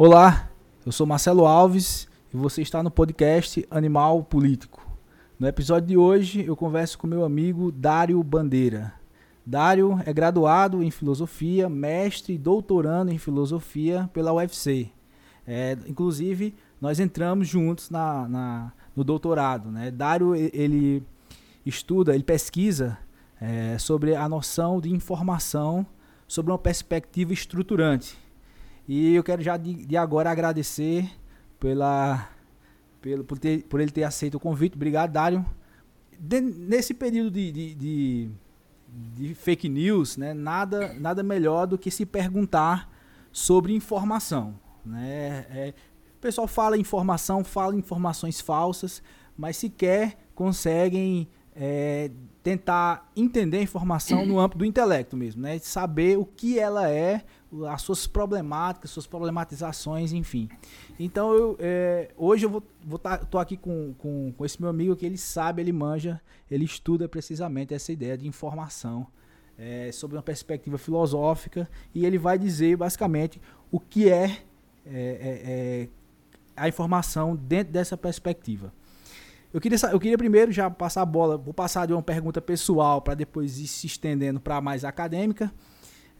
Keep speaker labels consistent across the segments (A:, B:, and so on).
A: Olá, eu sou Marcelo Alves e você está no podcast Animal Político. No episódio de hoje eu converso com meu amigo Dário Bandeira. Dário é graduado em filosofia, mestre e doutorando em filosofia pela UFC. É, inclusive, nós entramos juntos na, na, no doutorado. Né? Dário ele estuda, ele pesquisa é, sobre a noção de informação sobre uma perspectiva estruturante. E eu quero já de, de agora agradecer pela, pelo, por, ter, por ele ter aceito o convite. Obrigado, Dário. De, nesse período de, de, de, de, fake news, né, nada, nada melhor do que se perguntar sobre informação. Né? É, o pessoal fala informação, fala informações falsas, mas sequer conseguem é, tentar entender a informação no âmbito do intelecto mesmo, né? Saber o que ela é, as suas problemáticas, suas problematizações, enfim. Então, eu, é, hoje eu vou, vou tá, tô aqui com, com, com esse meu amigo que ele sabe, ele manja, ele estuda precisamente essa ideia de informação é, sobre uma perspectiva filosófica e ele vai dizer basicamente o que é, é, é, é a informação dentro dessa perspectiva. Eu queria, eu queria primeiro já passar a bola, vou passar de uma pergunta pessoal para depois ir se estendendo para mais acadêmica.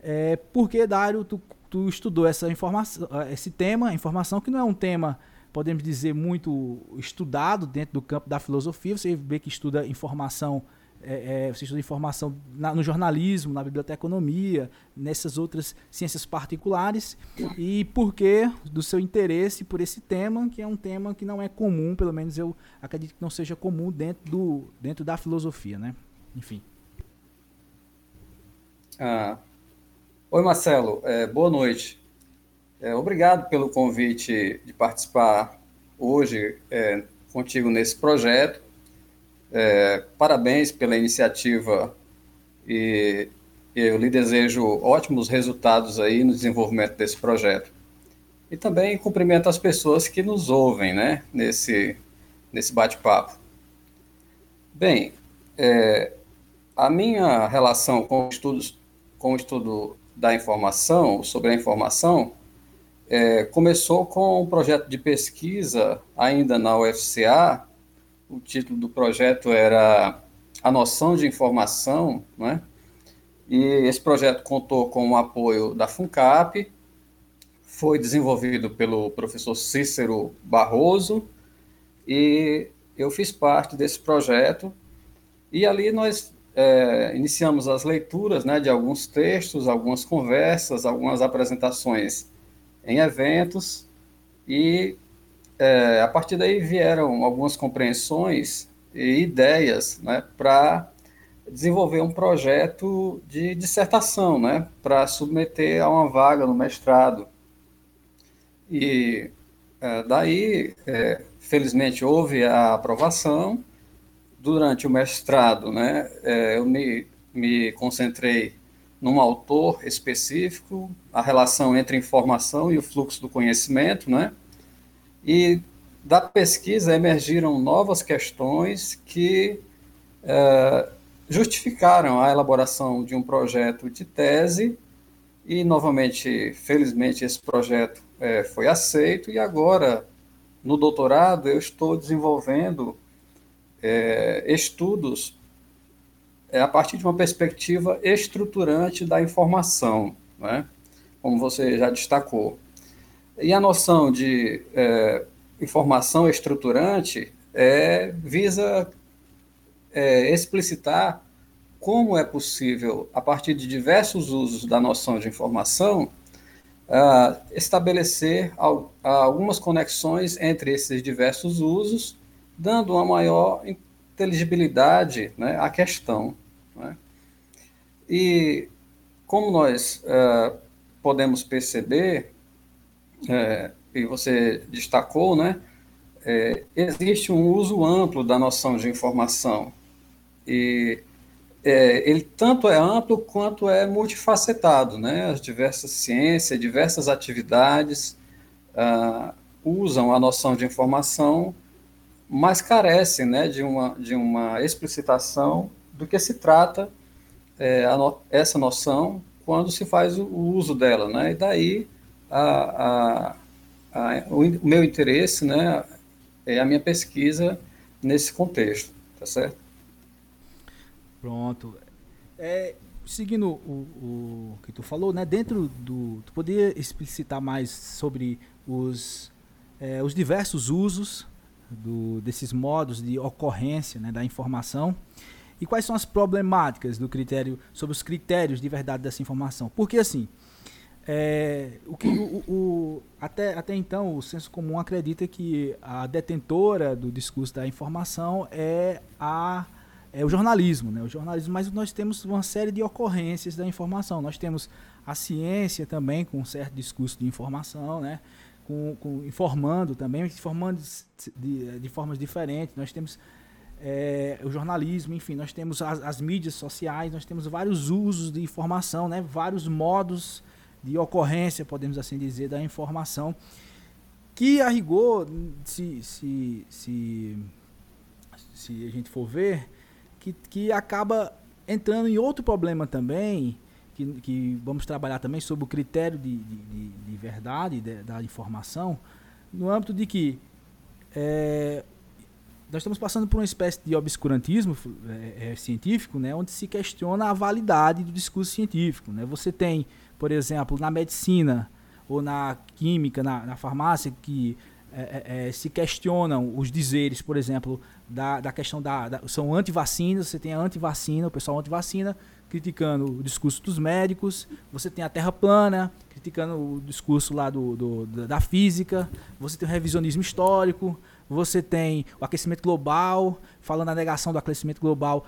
A: É, por que, Dário, tu, tu estudou essa informação, esse tema, informação que não é um tema, podemos dizer, muito estudado dentro do campo da filosofia. Você vê que estuda informação é, é, você estuda informação na, no jornalismo, na biblioteconomia, nessas outras ciências particulares, e por que do seu interesse por esse tema, que é um tema que não é comum, pelo menos eu acredito que não seja comum dentro, do, dentro da filosofia, né? Enfim.
B: Ah. Oi, Marcelo, é, boa noite. É, obrigado pelo convite de participar hoje é, contigo nesse projeto. É, parabéns pela iniciativa e eu lhe desejo ótimos resultados aí no desenvolvimento desse projeto. E também cumprimento as pessoas que nos ouvem, né, nesse, nesse bate-papo. Bem, é, a minha relação com, estudos, com o estudo da informação, sobre a informação, é, começou com um projeto de pesquisa ainda na UFCA, o título do projeto era A Noção de Informação, né? e esse projeto contou com o apoio da FUNCAP, foi desenvolvido pelo professor Cícero Barroso, e eu fiz parte desse projeto, e ali nós é, iniciamos as leituras né, de alguns textos, algumas conversas, algumas apresentações em eventos, e é, a partir daí vieram algumas compreensões e ideias né, para desenvolver um projeto de dissertação, né, para submeter a uma vaga no mestrado. E é, daí, é, felizmente, houve a aprovação. Durante o mestrado, né, é, eu me, me concentrei num autor específico, a relação entre informação e o fluxo do conhecimento, né, e da pesquisa emergiram novas questões que é, justificaram a elaboração de um projeto de tese e, novamente, felizmente, esse projeto é, foi aceito e agora, no doutorado, eu estou desenvolvendo é, estudos é, a partir de uma perspectiva estruturante da informação, né? como você já destacou. E a noção de é, informação estruturante é, visa é, explicitar como é possível, a partir de diversos usos da noção de informação, uh, estabelecer al algumas conexões entre esses diversos usos, dando uma maior inteligibilidade né, à questão. Né? E como nós uh, podemos perceber, é, e você destacou, né? É, existe um uso amplo da noção de informação e é, ele tanto é amplo quanto é multifacetado, né? As diversas ciências, diversas atividades ah, usam a noção de informação, mas carecem, né, de uma de uma explicitação do que se trata é, no, essa noção quando se faz o, o uso dela, né? E daí a, a, a, o, meu interesse, né, é a minha pesquisa nesse contexto, tá certo?
A: Pronto. É, seguindo o, o que tu falou, né, dentro do, tu poderia explicitar mais sobre os, é, os diversos usos do, desses modos de ocorrência né, da informação e quais são as problemáticas do critério sobre os critérios de verdade dessa informação? Porque assim, é, o que o, o, até, até então o senso comum acredita que a detentora do discurso da informação é a é o jornalismo, né? O jornalismo, mas nós temos uma série de ocorrências da informação. Nós temos a ciência também com um certo discurso de informação, né? Com, com informando também, informando de, de formas diferentes. Nós temos é, o jornalismo, enfim, nós temos as, as, mídias sociais, nós temos vários usos de informação, né? Vários modos de ocorrência, podemos assim dizer, da informação, que a rigor, se, se, se, se a gente for ver, que, que acaba entrando em outro problema também, que, que vamos trabalhar também sobre o critério de, de, de verdade de, da informação, no âmbito de que é, nós estamos passando por uma espécie de obscurantismo é, é, científico, né, onde se questiona a validade do discurso científico. Né? Você tem, por exemplo, na medicina ou na química, na, na farmácia, que é, é, é, se questionam os dizeres, por exemplo, da, da questão da, da são anti-vacinas, você tem a anti-vacina, o pessoal anti-vacina criticando o discurso dos médicos, você tem a Terra plana criticando o discurso lá do, do da física, você tem o revisionismo histórico, você tem o aquecimento global, falando a negação do aquecimento global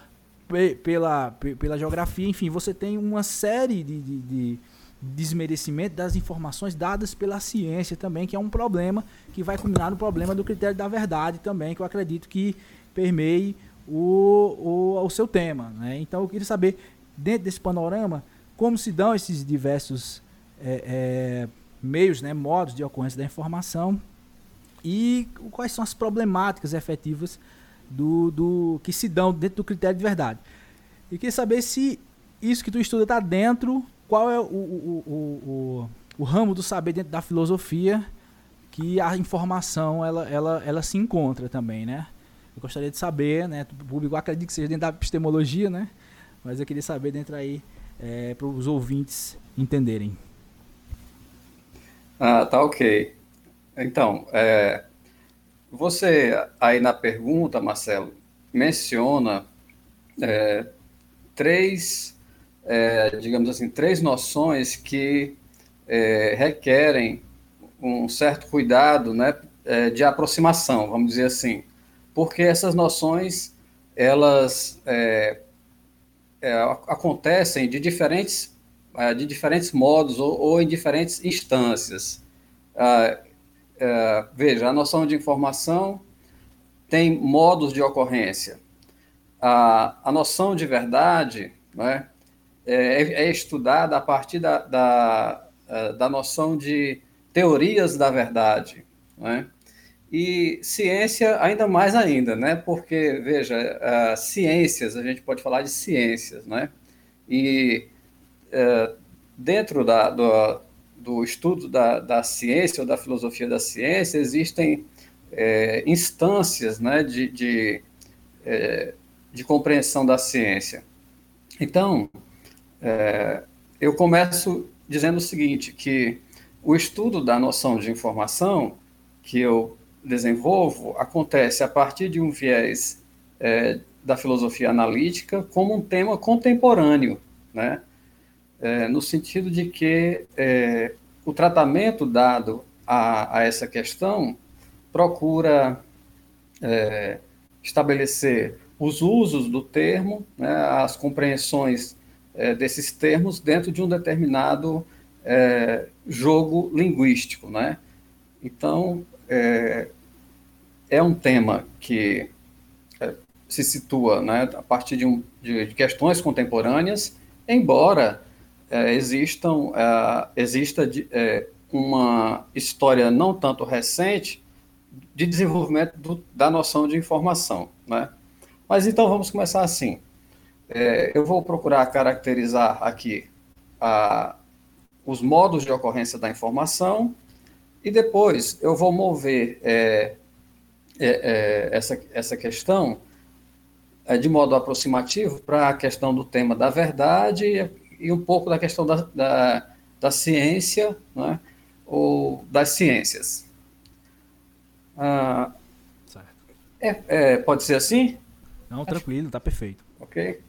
A: pela, pela geografia, enfim, você tem uma série de, de, de desmerecimento das informações dadas pela ciência também, que é um problema que vai culminar no problema do critério da verdade também, que eu acredito que permeie o, o, o seu tema. Né? Então eu queria saber, dentro desse panorama, como se dão esses diversos é, é, meios, né, modos de ocorrência da informação e quais são as problemáticas efetivas do, do que se dão dentro do critério de verdade. E queria saber se isso que tu estuda está dentro qual é o, o, o, o, o ramo do saber dentro da filosofia que a informação ela, ela, ela se encontra também, né? Eu gostaria de saber, né? O público acredita que seja dentro da epistemologia, né? Mas eu queria saber dentro aí é, para os ouvintes entenderem.
B: Ah, tá ok. Então, é, você aí na pergunta, Marcelo, menciona é, três é, digamos assim, três noções que é, requerem um certo cuidado né, é, de aproximação, vamos dizer assim, porque essas noções elas é, é, acontecem de diferentes, é, de diferentes modos ou, ou em diferentes instâncias. Ah, veja, a noção de informação tem modos de ocorrência. A, a noção de verdade, né, é, é estudada a partir da, da, é, da noção de teorias da verdade, né? E ciência ainda mais ainda, né? Porque, veja, uh, ciências, a gente pode falar de ciências, né? E uh, dentro da, do, do estudo da, da ciência ou da filosofia da ciência existem é, instâncias né, de, de, é, de compreensão da ciência. Então, é, eu começo dizendo o seguinte, que o estudo da noção de informação que eu desenvolvo acontece a partir de um viés é, da filosofia analítica como um tema contemporâneo, né? É, no sentido de que é, o tratamento dado a, a, essa questão procura é, estabelecer os usos do termo, né, as compreensões é, desses termos dentro de um determinado é, jogo linguístico, né? Então, é, é um tema que é, se situa né, a partir de, um, de, de questões contemporâneas, embora é, existam, é, exista de, uma história não tanto recente de desenvolvimento do, da noção de informação, né? Mas então vamos começar assim. É, eu vou procurar caracterizar aqui a, os modos de ocorrência da informação E depois eu vou mover é, é, é, essa, essa questão é, de modo aproximativo para a questão do tema da verdade e, um pouco da questão da, da, da ciência né, ou das ciências. Ah, é, é, pode ser assim?
A: Não, tranquilo, está perfeito.
B: Ok.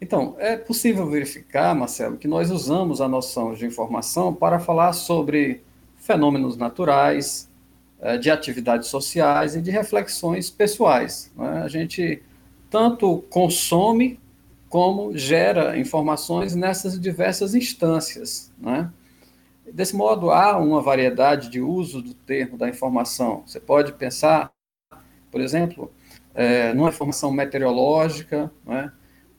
B: Então, é possível verificar, Marcelo, que nós usamos a noção de informação para falar sobre fenômenos naturais, eh, de atividades sociais e de reflexões pessoais. Né? A gente tanto consome como gera informações nessas diversas instâncias. Né? Desse modo, há uma variedade de uso do termo da informação. Você pode pensar, por exemplo, é, numa informação meteorológica, né?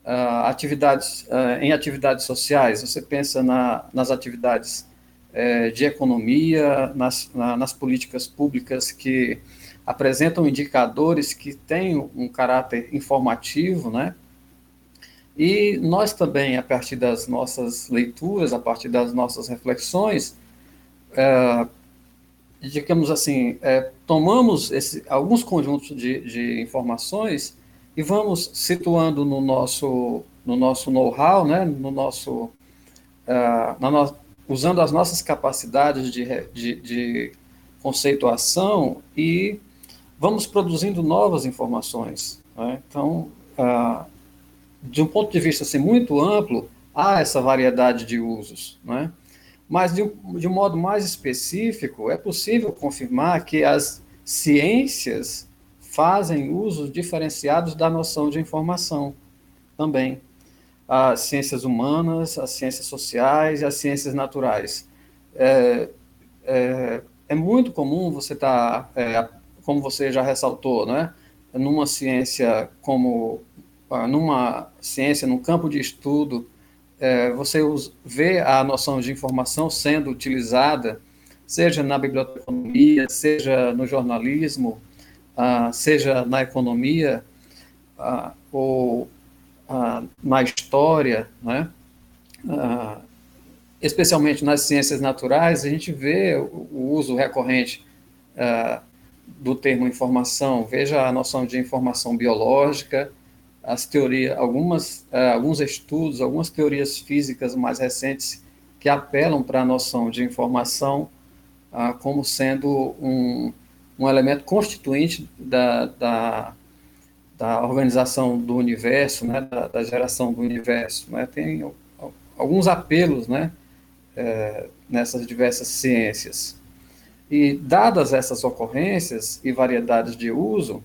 B: Uh, atividades, uh, em atividades sociais, você pensa na, nas atividades uh, de economia, nas, na, nas políticas públicas que apresentam indicadores que têm um caráter informativo, né? E nós também, a partir das nossas leituras, a partir das nossas reflexões, é, digamos assim, é, tomamos esse, alguns conjuntos de, de informações e vamos situando no nosso no nosso know-how, né, no nosso, uh, no, usando as nossas capacidades de, de, de, conceituação e vamos produzindo novas informações. Né? Então, uh, de um ponto de vista assim, muito amplo, há essa variedade de usos, né? mas de, de um modo mais específico, é possível confirmar que as ciências fazem usos diferenciados da noção de informação também. As ciências humanas, as ciências sociais e as ciências naturais. É, é, é muito comum você estar, tá, é, como você já ressaltou, né, numa ciência como numa ciência, num campo de estudo, é, você vê a noção de informação sendo utilizada, seja na biblioteconomia, seja no jornalismo, ah, seja na economia ah, ou ah, na história, né? Ah, especialmente nas ciências naturais, a gente vê o, uso recorrente ah, do termo informação. Veja a noção de informação biológica, as teorias, algumas, alguns estudos, algumas teorias físicas mais recentes que apelam para a noção de informação como sendo um, um elemento constituinte da, da, da organização do universo, né, da, da, geração do universo. Né? Tem alguns apelos né, é, nessas diversas ciências. E, dadas essas ocorrências e variedades de uso,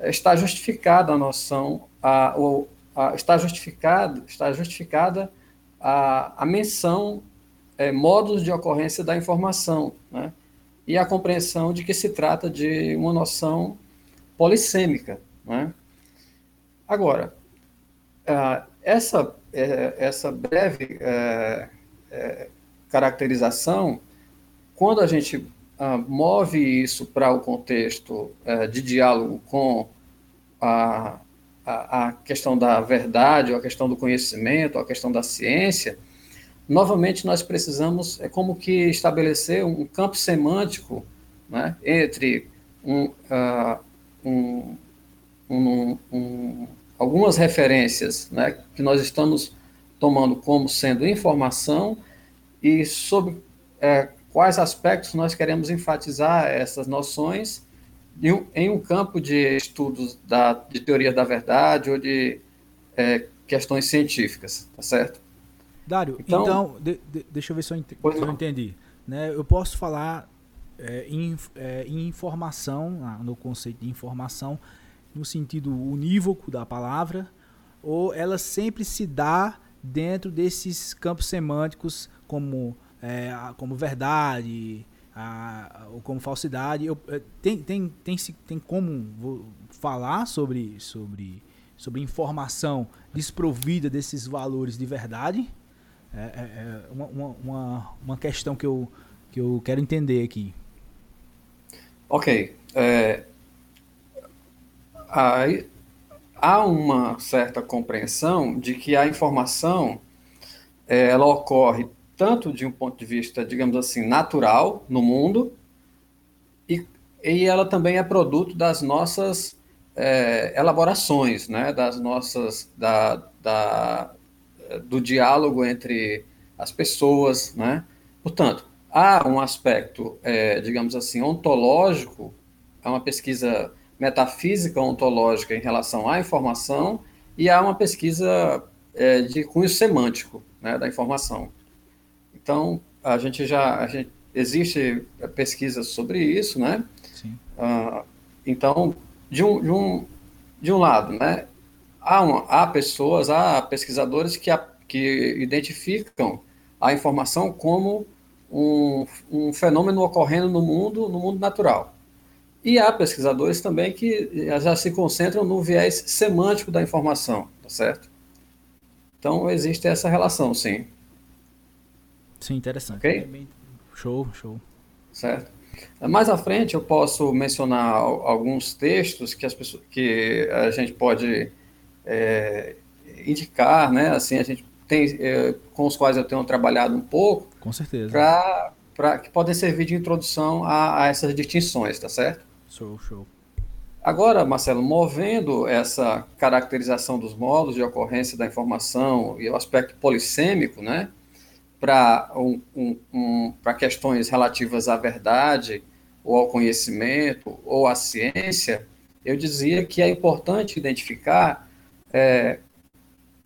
B: está justificada a noção, a, a, está, justificada, está justificada a, a menção, é, modos de ocorrência da informação, né? E a compreensão de que se trata de uma noção polissêmica. Né? Agora, essa, é, essa breve é, é, caracterização, quando a gente move isso para o contexto de diálogo com a, a, questão da verdade, ou a questão do conhecimento, a questão da ciência, novamente nós precisamos, é como que estabelecer um campo semântico né, entre um, uh, um, um, um, algumas referências né, que nós estamos tomando como sendo informação e sobre é, quais aspectos nós queremos enfatizar essas noções em, um campo de estudos da, de teoria da verdade ou de é, questões científicas, tá certo?
A: Dário, então, então de, de, deixa eu ver se eu, ent se eu entendi. Né, eu posso falar é, em, é, informação, ah, no conceito de informação, no sentido unívoco da palavra, ou ela sempre se dá dentro desses campos semânticos como, é, como verdade, a, ou como falsidade. Eu, é, tem, tem, tem, tem como falar sobre, sobre, sobre informação desprovida desses valores de verdade? É, é, é uma, uma, uma questão que eu, que eu quero entender aqui.
B: Ok. É, aí, há uma certa compreensão de que a informação ela ocorre tanto de um ponto de vista, digamos assim, natural no mundo, e ela também é produto das nossas é, elaborações, né, das nossas, da, da, do diálogo entre as pessoas, né? Portanto, há um aspecto, é, digamos assim, ontológico, há uma pesquisa metafísica ontológica em relação à informação e há uma pesquisa é, de cunho semântico né, da informação. Então, a gente já a gente, existe pesquisa sobre isso, né? Sim. Uh, então, de um, de um de um lado, né? Há, uma, há pessoas, há pesquisadores que, que identificam a informação como um, um fenômeno ocorrendo no mundo, no mundo natural. E há pesquisadores também que já se concentram no viés semântico da informação, tá certo? Então existe essa relação, sim.
A: Sim, interessante.
B: Okay?
A: Show, show.
B: Certo. Mais à frente eu posso mencionar alguns textos que, as pessoas, que a gente pode é, indicar, né? Assim, a gente tem, é, com os quais eu tenho trabalhado um pouco.
A: Com certeza.
B: Para que podem servir de introdução a, a, essas distinções, tá certo?
A: Show, show.
B: Agora, Marcelo, movendo essa caracterização dos modos de ocorrência da informação e o aspecto polissêmico, né? Para um, um, um, questões relativas à verdade, ou ao conhecimento, ou à ciência, eu dizia que é importante identificar é,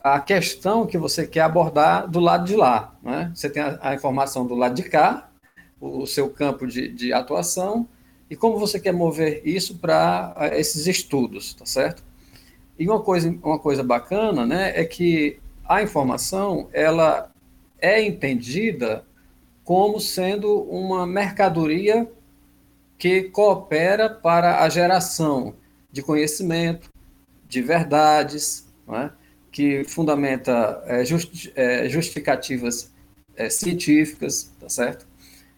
B: a questão que você quer abordar do lado de lá. Né? Você tem a, a informação do lado de cá, o, o seu campo de, de, atuação, e como você quer mover isso para esses estudos, tá certo? E uma coisa, uma coisa bacana né, é que a informação ela é entendida como sendo uma mercadoria que coopera para a geração de conhecimento, de verdades, é? que fundamenta é, é, justificativas é, científicas, tá certo?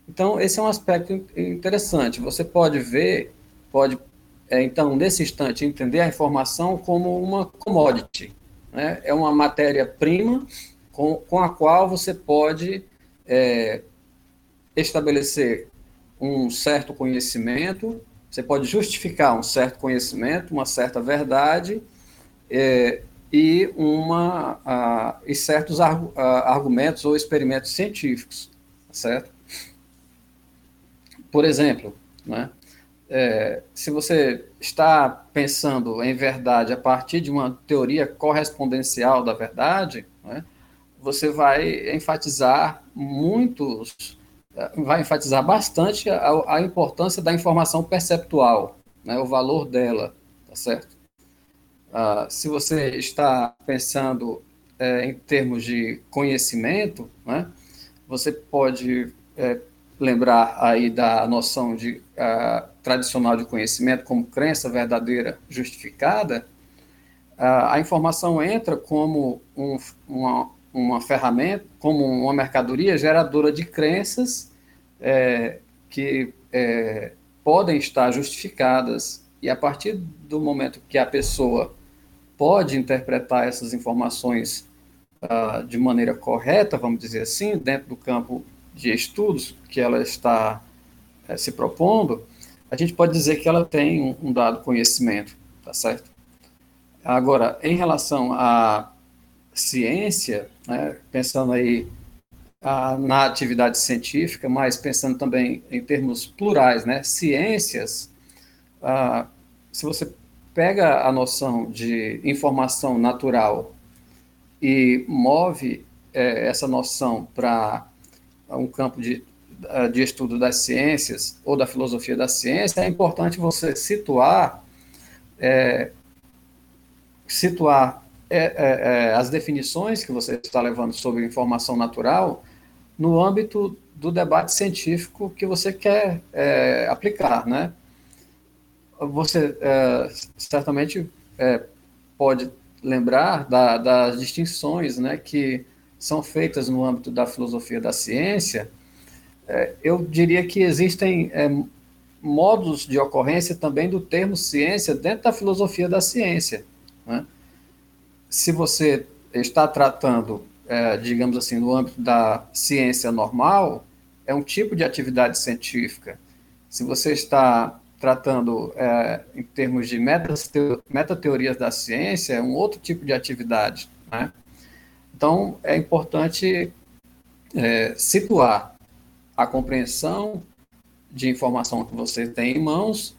B: Então, esse é um aspecto interessante. Você pode ver, pode, é, então, nesse instante, entender a informação como uma commodity. Né? É uma matéria-prima com, com a qual você pode é, estabelecer um certo conhecimento, você pode justificar um certo conhecimento, uma certa verdade, é, e, uma, uh, e certos uh, argumentos ou experimentos científicos, certo? Por exemplo, né, é, se você está pensando em verdade a partir de uma teoria correspondencial da verdade, né, você vai enfatizar muitos, vai enfatizar bastante a, a importância da informação perceptual, né, o valor dela, tá certo? Uh, se você está pensando é, em termos de conhecimento, né, você pode é, lembrar aí da noção de uh, tradicional de conhecimento como crença verdadeira justificada. Uh, a informação entra como um, uma, uma ferramenta, como uma mercadoria geradora de crenças é, que é, podem estar justificadas e a partir do momento que a pessoa pode interpretar essas informações uh, de maneira correta, vamos dizer assim, dentro do campo de estudos que ela está uh, se propondo, a gente pode dizer que ela tem um, um dado conhecimento, tá certo? Agora, em relação à ciência, né, pensando aí ah, na atividade científica, mas pensando também em termos plurais, né, ciências, ah, se você pega a noção de informação natural e move é, essa noção para um campo de, de estudo das ciências ou da filosofia da ciência, é importante você situar é, situar é, é, é as definições que você está levando sobre informação natural no âmbito do debate científico que você quer é, aplicar, né? você é, certamente é, pode lembrar da, das distinções né, que são feitas no âmbito da filosofia da ciência. Eu diria que existem modos de ocorrência também do termo ciência dentro da filosofia da ciência. Né? Se você está tratando, é, digamos assim, no âmbito da ciência normal, é um tipo de atividade científica. Se você está tratando é, em termos de metateorias da ciência, é um outro tipo de atividade. Né? Então, é importante é, situar a compreensão de informação que você tem em mãos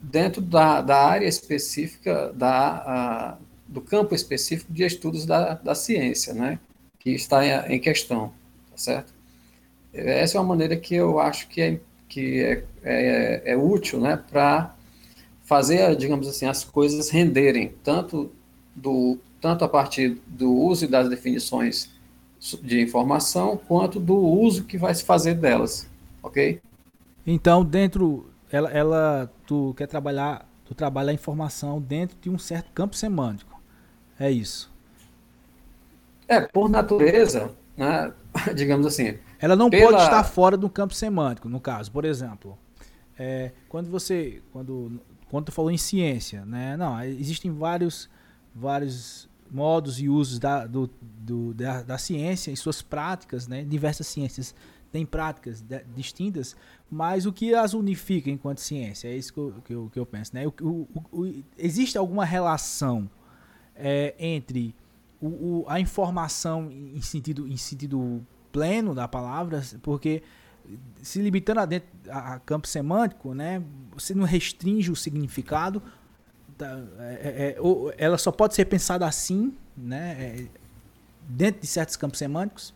B: dentro da, da área específica, da, a, do campo específico de estudos da, da ciência, né? que está em, em questão, tá certo? Essa é uma maneira que eu acho que é, que é, é, é útil né, para fazer, digamos assim, as coisas renderem, tanto, do, tanto a partir do uso das definições de informação, quanto do uso que vai se fazer delas, ok?
A: Então, dentro, ela, ela tu quer trabalhar, tu trabalha a informação dentro de um certo campo semântico, é isso?
B: É, por natureza, né, digamos assim.
A: Ela não pela... pode estar fora do campo semântico, no caso, por exemplo. É, quando você, quando, quando tu falou em ciência, né, não, existem vários, vários modos e usos da, do, do, da, da ciência e suas práticas, né, diversas ciências têm práticas de, distintas, mas o que as unifica enquanto ciência? É isso que eu, que eu, que eu penso. Né? O, o, o, existe alguma relação é, entre o, a informação em sentido, em sentido pleno da palavra, porque se limitando a, dentro, a campo semântico, né, você não restringe o significado, tá, é, é, é ela só pode ser pensada assim, né, é, dentro de certos campos semânticos?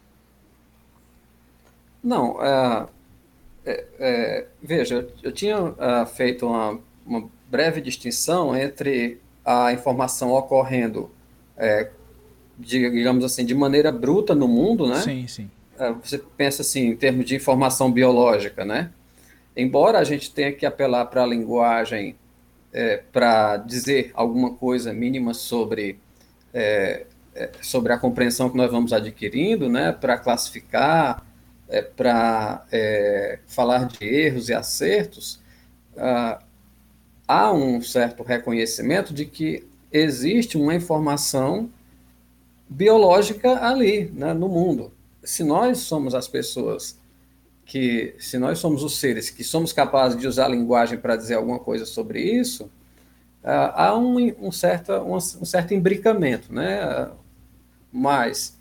B: Não, é, veja, eu tinha feito uma, uma, breve distinção entre a informação ocorrendo, digamos assim, de maneira bruta no mundo, né?
A: Sim, sim
B: é, você pensa assim, em termos de informação biológica, né? Embora a gente tenha que apelar para a linguagem é, para dizer alguma coisa mínima sobre, é, é, sobre a compreensão que nós vamos adquirindo, né? Para classificar, é, para é, falar de erros e acertos, ah, há um certo reconhecimento de que existe uma informação biológica ali, né, no mundo se nós somos as pessoas que, se nós somos os seres que somos capazes de usar a linguagem para dizer alguma coisa sobre isso, uh, há um, um, certo, um, um, certo imbricamento, né? Mas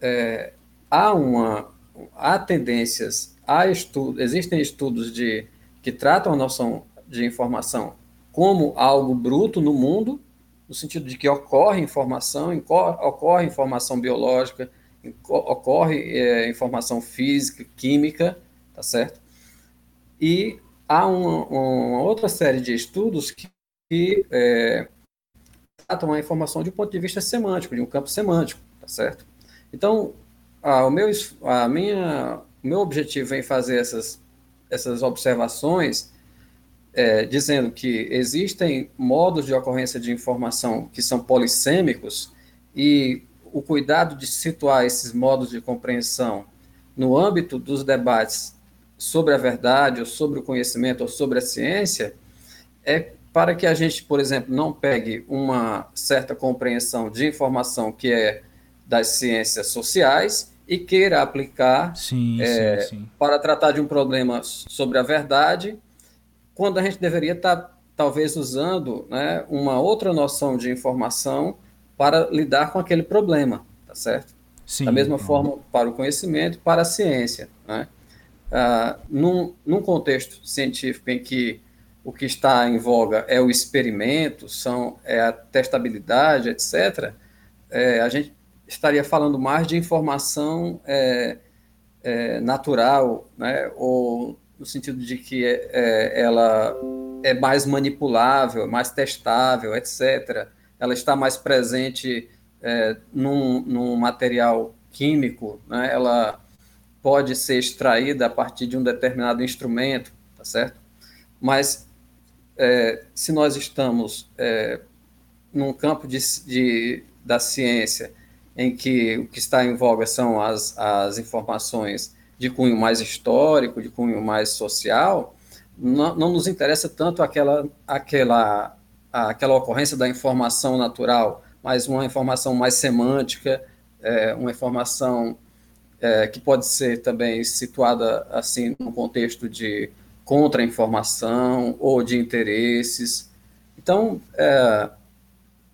B: é, há uma há tendências, há estudos, existem estudos de que tratam a noção de informação como algo bruto no mundo, no sentido de que ocorre informação, ocorre informação biológica, ocorre é, informação física, química, tá certo? E há uma, uma outra série de estudos que, que é, tratam a informação de um ponto de vista semântico, de um campo semântico, tá certo? Então, a, o meu, a minha, o meu objetivo em fazer essas, essas observações é, dizendo que existem modos de ocorrência de informação que são polissêmicos e o cuidado de situar esses modos de compreensão no âmbito dos debates sobre a verdade, ou sobre o conhecimento, ou sobre a ciência, é para que a gente, por exemplo, não pegue uma certa compreensão de informação que é das ciências sociais e queira aplicar
A: sim, é, sim, sim.
B: para tratar de um problema sobre a verdade, quando a gente deveria estar, talvez, usando né, uma outra noção de informação para lidar com aquele problema, tá certo? Sim, da mesma forma para o conhecimento, para a ciência. Né? Ah, num, num contexto científico em que o que está em voga é o experimento, são, é a testabilidade, etc., é, a gente estaria falando mais de informação é, é, natural, né? ou no sentido de que é, é, ela é mais manipulável, mais testável, etc., ela está mais presente é, num, num, material químico, né? ela pode ser extraída a partir de um determinado instrumento, tá certo? Mas é, se nós estamos é, num campo de, de, da ciência em que o que está em voga são as, as informações de cunho mais histórico, de cunho mais social, não, não nos interessa tanto aquela, aquela aquela ocorrência da informação natural, mas uma informação mais semântica, é, uma informação é, que pode ser também situada assim no contexto de contra-informação ou de interesses. Então, é,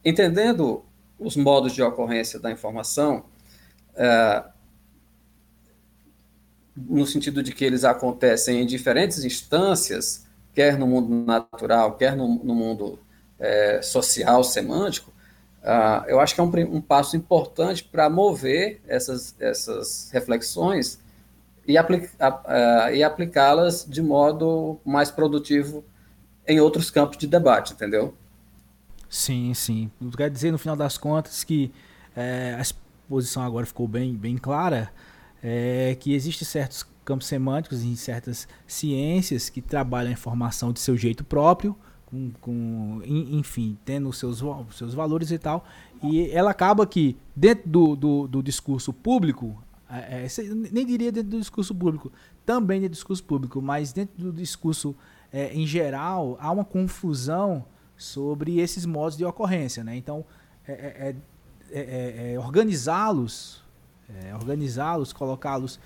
B: entendendo os modos de ocorrência da informação, é, no sentido de que eles acontecem em diferentes instâncias, quer no mundo natural, quer no, no mundo é, social, semântico, uh, eu acho que é um, um passo importante para mover essas, essas reflexões e, e aplicá-las de modo mais produtivo em outros campos de debate, entendeu?
A: Sim, sim. Quer dizer, no final das contas, que é, a exposição agora ficou bem, bem clara, é, que existem certos campos semânticos em certas ciências que trabalham a informação de seu jeito próprio, com, com enfim, tendo seus, seus valores e tal, e ela acaba que dentro do, do, do discurso público, é, é nem diria dentro do discurso público, também dentro do discurso público, mas dentro do discurso é, em geral, há uma confusão sobre esses modos de ocorrência. Né? Então, é, é, é, é, é organizá-los, colocá-los,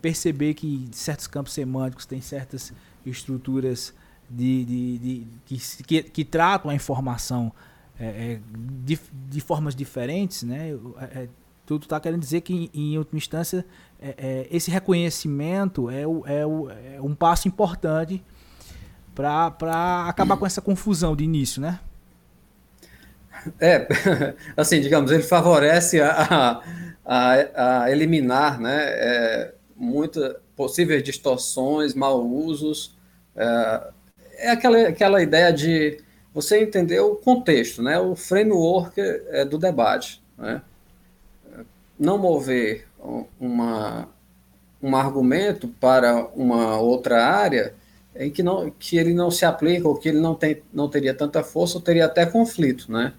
A: perceber que certos campos semânticos têm certas estruturas de, de, de que, que, que, tratam a informação de, de, formas diferentes, né? tu está querendo dizer que, em, em última instância, esse reconhecimento é, o, é, o, é um passo importante para acabar com essa confusão de início, né?
B: É, assim, digamos, ele favorece a, a, a eliminar né, é, muitas possíveis distorções, mau usos. É, é, aquela, aquela ideia de você entender o contexto, né, o framework é, do debate. Né? Não mover uma, um argumento para uma outra área em que, não, que ele não se aplica, ou que ele não, tem, não teria tanta força, ou teria até conflito, né?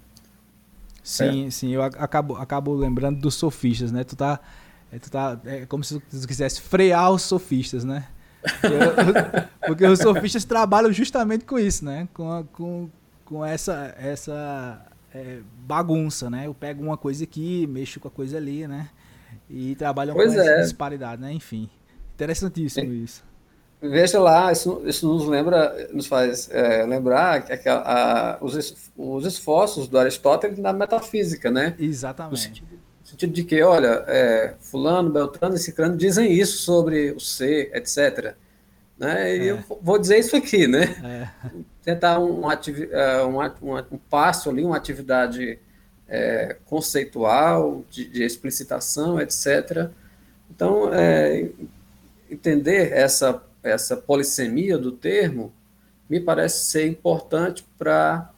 A: Sim, é. sim, eu acabo, acabo lembrando dos sofistas, né? Tu tá, é, tu tá, é como se tu quisesse frear os sofistas, né? Porque os sofistas trabalham justamente com isso, né? Com, a, com, com essa, essa é, bagunça, né? Eu pego uma coisa aqui, mexo com a coisa ali, né? E trabalham pois com é. essa disparidade, né? Enfim, interessantíssimo isso.
B: Veja lá, isso, isso nos lembra, nos faz é, lembrar que a, a, os, os esforços do Aristóteles na metafísica, né?
A: Exatamente. No
B: sentido, no sentido de que, olha, é, fulano, beltrano e ciclano dizem isso sobre o ser, etc. Né? E é. eu vou dizer isso aqui, né? É. Tentar um, ativi, é, um, um, um, passo ali, uma atividade é, conceitual, de, de, explicitação, etc. Então, entender essa essa polissemia do termo me parece ser importante para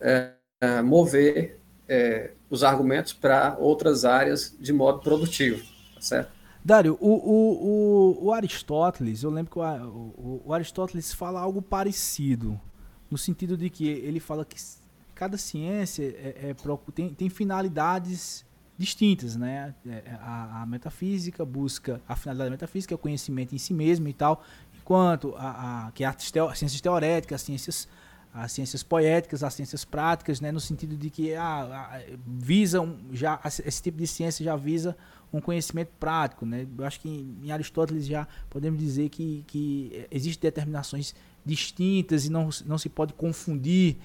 B: é, é, mover é, os argumentos para outras áreas de modo produtivo, tá certo?
A: Dário, o, o, o, o Aristóteles, eu lembro que o, Aristóteles fala algo parecido, no sentido de que ele fala que cada ciência é, é, tem, tem finalidades distintas, né? É, a, a, metafísica busca a finalidade da metafísica, é o conhecimento em si mesmo e tal, enquanto a, a que é as, teo, ciências teoréticas, as ciências as ciências poéticas, as ciências práticas, né, no sentido de que ah, visam já esse tipo de ciência já visa um conhecimento prático, né? Eu acho que em Aristóteles já podemos dizer que, que existem determinações distintas e não, não se pode confundir,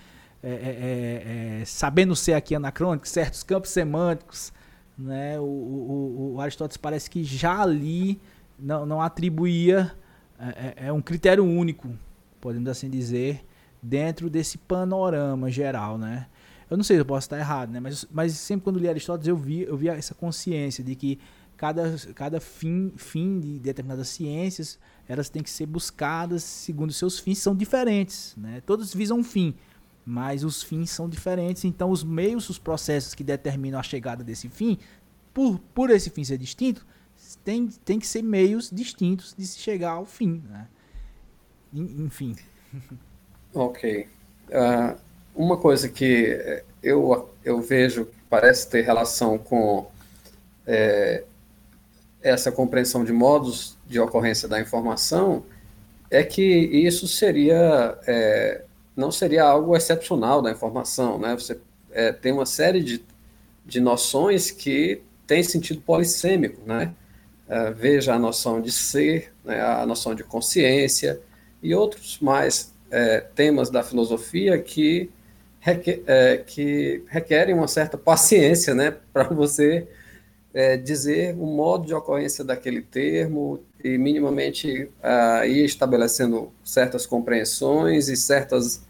A: é, é, é, sabendo ser aqui anacrônico, certos campos semânticos né? O, o, o, Aristóteles parece que já ali não, não atribuía é, é, é, um critério único, podemos assim dizer, dentro desse panorama geral, né? Eu não sei, eu posso estar errado, né? Mas, mas sempre quando li Aristóteles eu vi, eu vi essa consciência de que cada, cada fim, fim de determinadas ciências elas têm que ser buscadas segundo seus fins, são diferentes, né? Todos visam um fim, mas os fins são diferentes, então os meios, os processos que determinam a chegada desse fim, por, por esse fim ser distinto, tem, tem que ser meios distintos de se chegar ao fim. Né? Enfim.
B: Ok. Uh, uma coisa que eu, eu vejo que parece ter relação com é, essa compreensão de modos de ocorrência da informação é que isso seria é, não seria algo excepcional da informação, né? Você é, tem uma série de, de noções que tem sentido polissêmico, né? É, veja a noção de ser, né? a noção de consciência, e outros mais é, temas da filosofia que, requer, é, que requerem uma certa paciência né, para você é, dizer o modo de ocorrência daquele termo e minimamente uh, ir estabelecendo certas compreensões e certas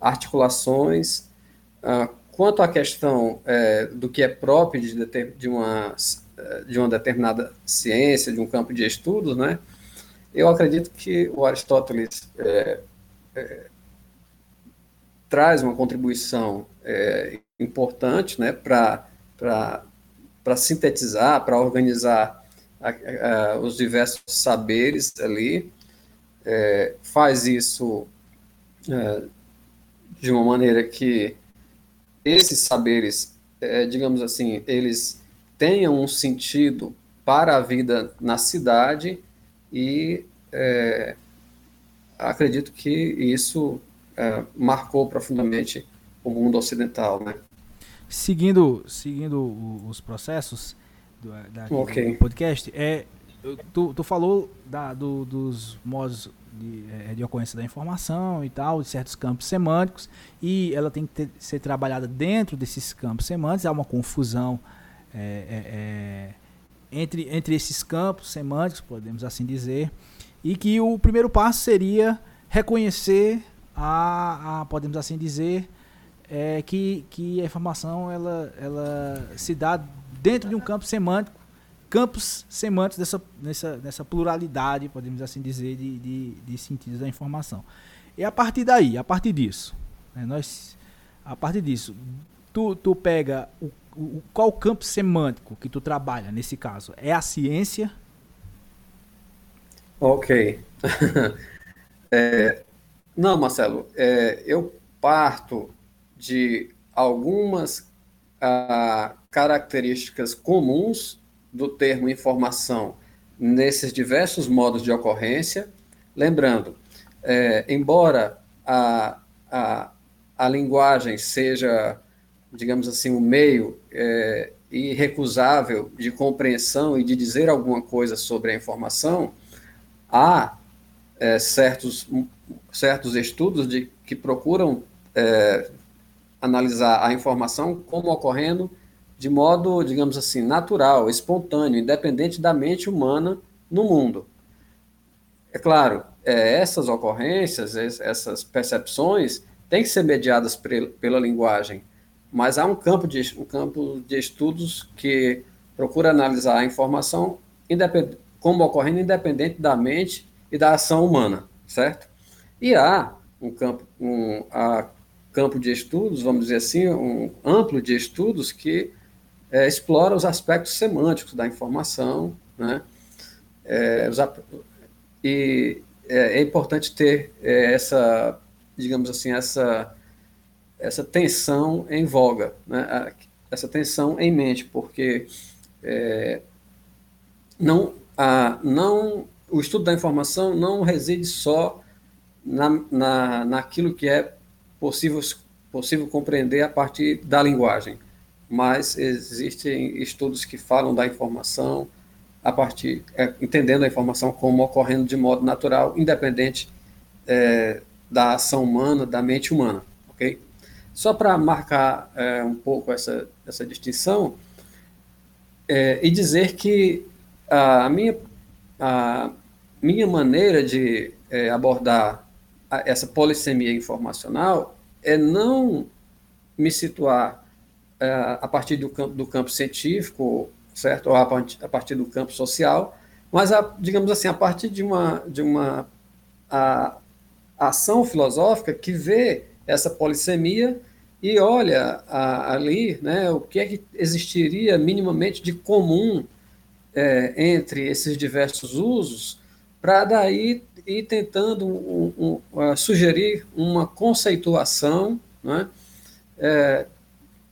B: articulações. Uh, quanto à questão é, do que é próprio de, de, uma, de uma determinada ciência, de um campo de estudos, né, eu acredito que o Aristóteles é, é, traz uma contribuição importante né, para sintetizar, para organizar a, a, os diversos saberes ali, é, faz isso é, de uma maneira que esses saberes, é, digamos assim, eles tenham um sentido para a vida na cidade e é, acredito que isso é, marcou profundamente o mundo ocidental, né?
A: Seguindo, seguindo os processos do, da, okay. do podcast, é, tu, tu falou da, do, dos modos de, é, de, ocorrência da informação e tal, de certos campos semânticos, e ela tem que ter, ser trabalhada dentro desses campos semânticos, há uma confusão é, é, é, entre, entre esses campos semânticos, podemos assim dizer, e que o primeiro passo seria reconhecer a, a podemos assim dizer, é, que, que a informação ela, ela se dá dentro de um campo semântico, campos semânticos dessa, nessa, nessa pluralidade, podemos assim dizer, de, de, de sentidos da informação. E a partir daí, a partir disso, né, nós, a partir disso, tu, tu pega o, o, qual campo semântico que tu trabalha nesse caso? É a ciência?
B: Ok. é, não, Marcelo, é, eu parto de algumas ah, características comuns do termo informação nesses diversos modos de ocorrência. Lembrando, é, embora a, a, a linguagem seja, digamos assim, um meio é, irrecusável de compreensão e de dizer alguma coisa sobre a informação, há é, certos, certos estudos de, que procuram é, analisar a informação como ocorrendo de modo, digamos assim, natural, espontâneo, independente da mente humana no mundo. É claro, é, essas ocorrências, essas percepções, têm que ser mediadas pela linguagem, mas há um campo de, um campo de estudos que procura analisar a informação como ocorrendo independente da mente e da ação humana, certo? E há um campo, um, há campo de estudos, vamos dizer assim, um amplo de estudos que é, explora os aspectos semânticos da informação, né? É, os, e é, é, importante ter é, essa, digamos assim, essa, essa tensão em voga, né? essa tensão em mente, porque é, não, a, não, o estudo da informação não reside só na, na, naquilo que é possível, possível compreender a partir da linguagem mas existem estudos que falam da informação a partir, é, entendendo a informação como ocorrendo de modo natural, independente é, da ação humana, da mente humana, ok? Só para marcar é, um pouco essa, essa distinção é, e dizer que a minha, a minha maneira de é, abordar essa polissemia informacional é não me situar é, a partir do campo, do campo científico, certo? Ou a partir do campo social, mas, a, digamos assim, a partir de uma, de uma a, ação filosófica que vê essa polissemia e olha a, ali né, o que é que existiria minimamente de comum é, entre esses diversos usos, para daí ir tentando um, um, uh, sugerir uma conceituação né, é,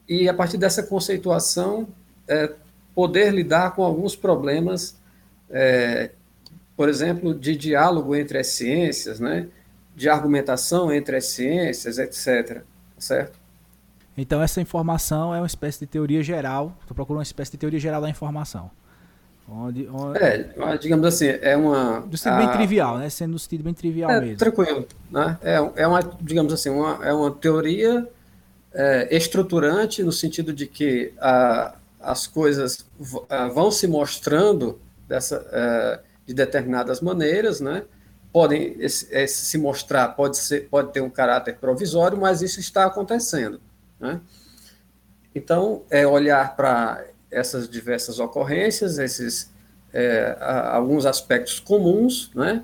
B: e a partir dessa conceituação é, poder lidar com alguns problemas, é, por exemplo, de diálogo entre as ciências, né, de argumentação entre as ciências, etc. Certo?
A: Então essa informação é uma espécie de teoria geral. Estou procurando uma espécie de teoria geral da informação.
B: Onde, onde... É, digamos assim, é uma.
A: Do sentido bem trivial, né? Sendo do sentido bem trivial
B: é,
A: mesmo.
B: Tranquilo. Né? É, é uma, digamos assim, uma, é uma teoria é, estruturante no sentido de que a, as coisas vão se mostrando dessa, é, de determinadas maneiras, né? Podem esse, esse se mostrar, pode, ser, pode ter um caráter provisório, mas isso está acontecendo. Né? Então, é olhar para essas diversas ocorrências, esses é, alguns aspectos comuns, né?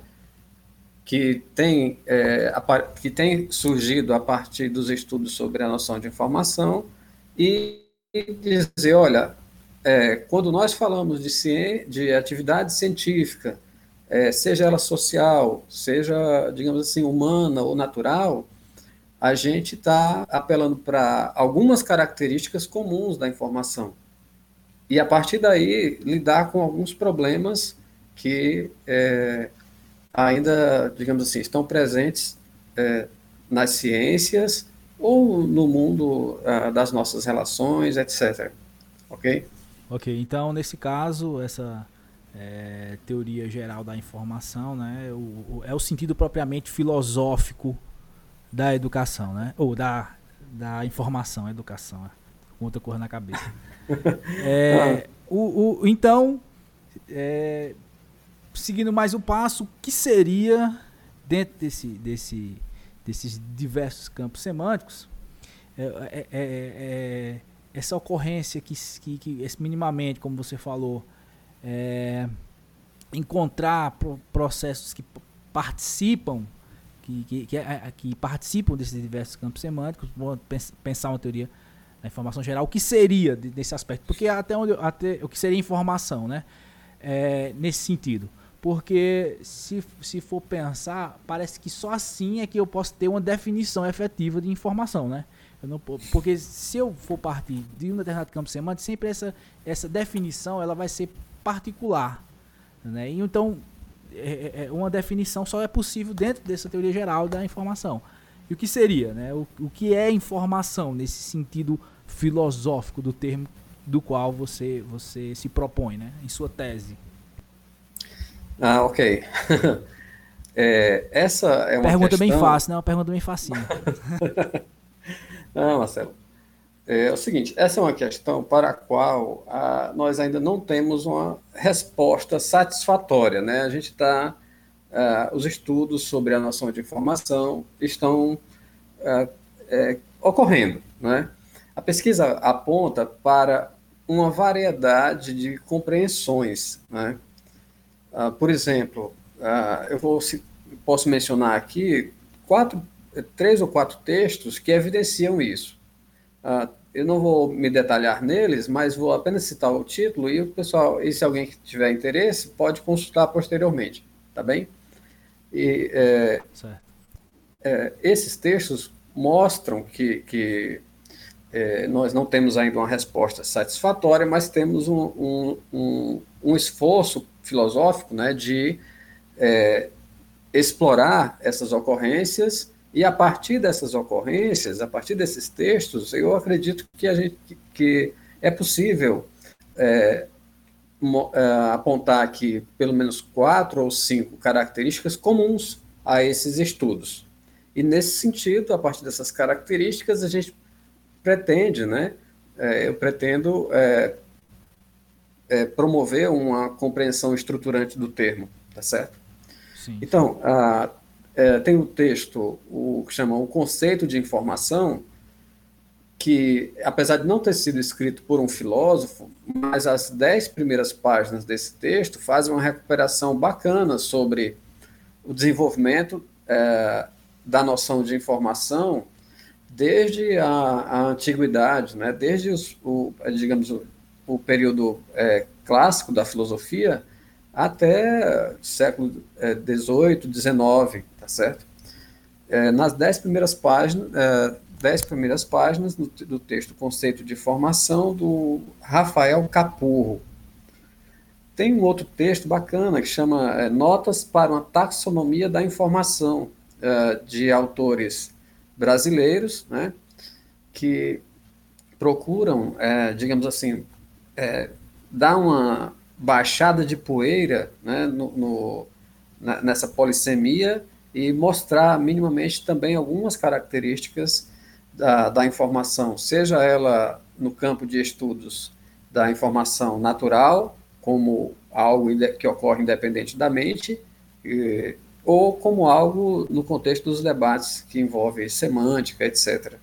B: que tem, é, que tem surgido a partir dos estudos sobre a noção de informação e dizer, olha, é, quando nós falamos de, ciência, de atividade científica, é, seja ela social, seja, digamos assim, humana ou natural, a gente está apelando para algumas características comuns da informação. E, a partir daí, lidar com alguns problemas que é, ainda, digamos assim, estão presentes é, nas ciências ou no mundo ah, das nossas relações, etc. Ok?
A: Ok, então nesse caso, essa é, teoria geral da informação né, o, o, é o sentido propriamente filosófico da educação, né? Ou da, da informação, educação. Com outra cor na cabeça. É, o, o, então, é, seguindo mais o passo, o que seria, dentro desse, desse, desses diversos campos semânticos, é, é, é, é essa ocorrência que, que, que minimamente, como você falou, encontrar processos que participam que, que, que, que, participam desses diversos campos semânticos, pensar uma teoria da informação geral, o que seria desse aspecto? Porque até onde até o que seria informação, né? É, nesse sentido. Porque se, se for pensar, parece que só assim é que eu posso ter uma definição efetiva de informação, né? Não, porque se eu for partir de um determinado campo semântico, sempre essa, essa definição ela vai ser particular. Né? E então, é, é, é, uma definição só é possível dentro dessa teoria geral da informação. E o que seria? Né? O, o que é informação nesse sentido filosófico do termo do qual você, você se propõe né? em sua tese?
B: Ah, ok. é, essa é uma
A: pergunta
B: questão...
A: bem fácil, né? Uma pergunta bem facinha.
B: Não, Marcelo. É, é, o seguinte, essa é uma questão para a qual a, nós ainda não temos uma resposta satisfatória, né? A gente está, uh, os estudos sobre a noção de informação estão uh, é, ocorrendo, né? A pesquisa aponta para uma variedade de compreensões, né? Uh, por exemplo, eu vou, posso mencionar aqui quatro, três ou quatro textos que evidenciam isso. Eu não vou me detalhar neles, mas vou apenas citar o título e o pessoal, e se alguém tiver interesse, pode consultar posteriormente, tá bem? E é, é, esses textos mostram que, que é, nós não temos ainda uma resposta satisfatória, mas temos um, um, um, um esforço filosófico né, de é, explorar essas ocorrências. E a partir dessas ocorrências, a partir desses textos, eu acredito que a gente que é possível é, apontar aqui pelo menos quatro ou cinco características comuns a esses estudos. E nesse sentido, a partir dessas características, a gente pretende, né? É, eu pretendo é, é, promover uma compreensão estruturante do termo, tá certo? Sim. Então, a, é, tem o um texto, o que chama o conceito de informação, que, apesar de não ter sido escrito por um filósofo, mas as dez primeiras páginas desse texto fazem uma recuperação bacana sobre o desenvolvimento é, da noção de informação desde a, a antiguidade, né? desde os, o, digamos, o, o período é, clássico da filosofia até século XVIII, é, XIX, tá certo? É, nas dez primeiras páginas, dez primeiras páginas do, do, texto Conceito de Formação do Rafael Capurro. Tem um outro texto bacana que chama é, Notas para uma Taxonomia da Informação, é, de autores brasileiros, né, que procuram, é, digamos assim, é, dar uma baixada de poeira né, no, no, nessa polissemia e mostrar minimamente também algumas características da, da informação, seja ela no campo de estudos da informação natural, como algo que ocorre independente da mente, ou como algo no contexto dos debates que envolvem semântica, etc.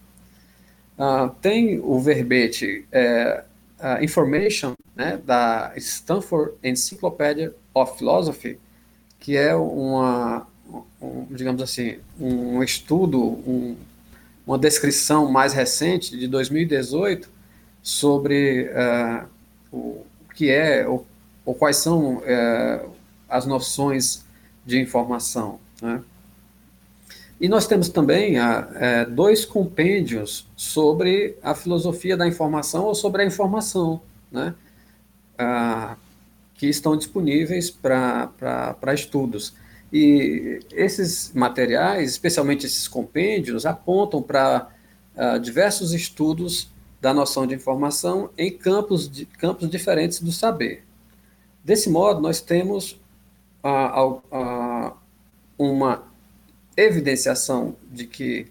B: Uh, tem o verbete é, uh, Information, né, da Stanford Encyclopedia of Philosophy, que é uma, um, digamos assim, um estudo, um, uma descrição mais recente, de 2018, sobre uh, o que é, ou, ou quais são uh, as noções de informação. Né? E nós temos também uh, dois compêndios sobre a filosofia da informação ou sobre a informação, né? que estão disponíveis para estudos. E esses materiais, especialmente esses compêndios, apontam para uh, diversos estudos da noção de informação em campos, de, campos diferentes do saber. Desse modo, nós temos uh, uh, uma evidenciação de que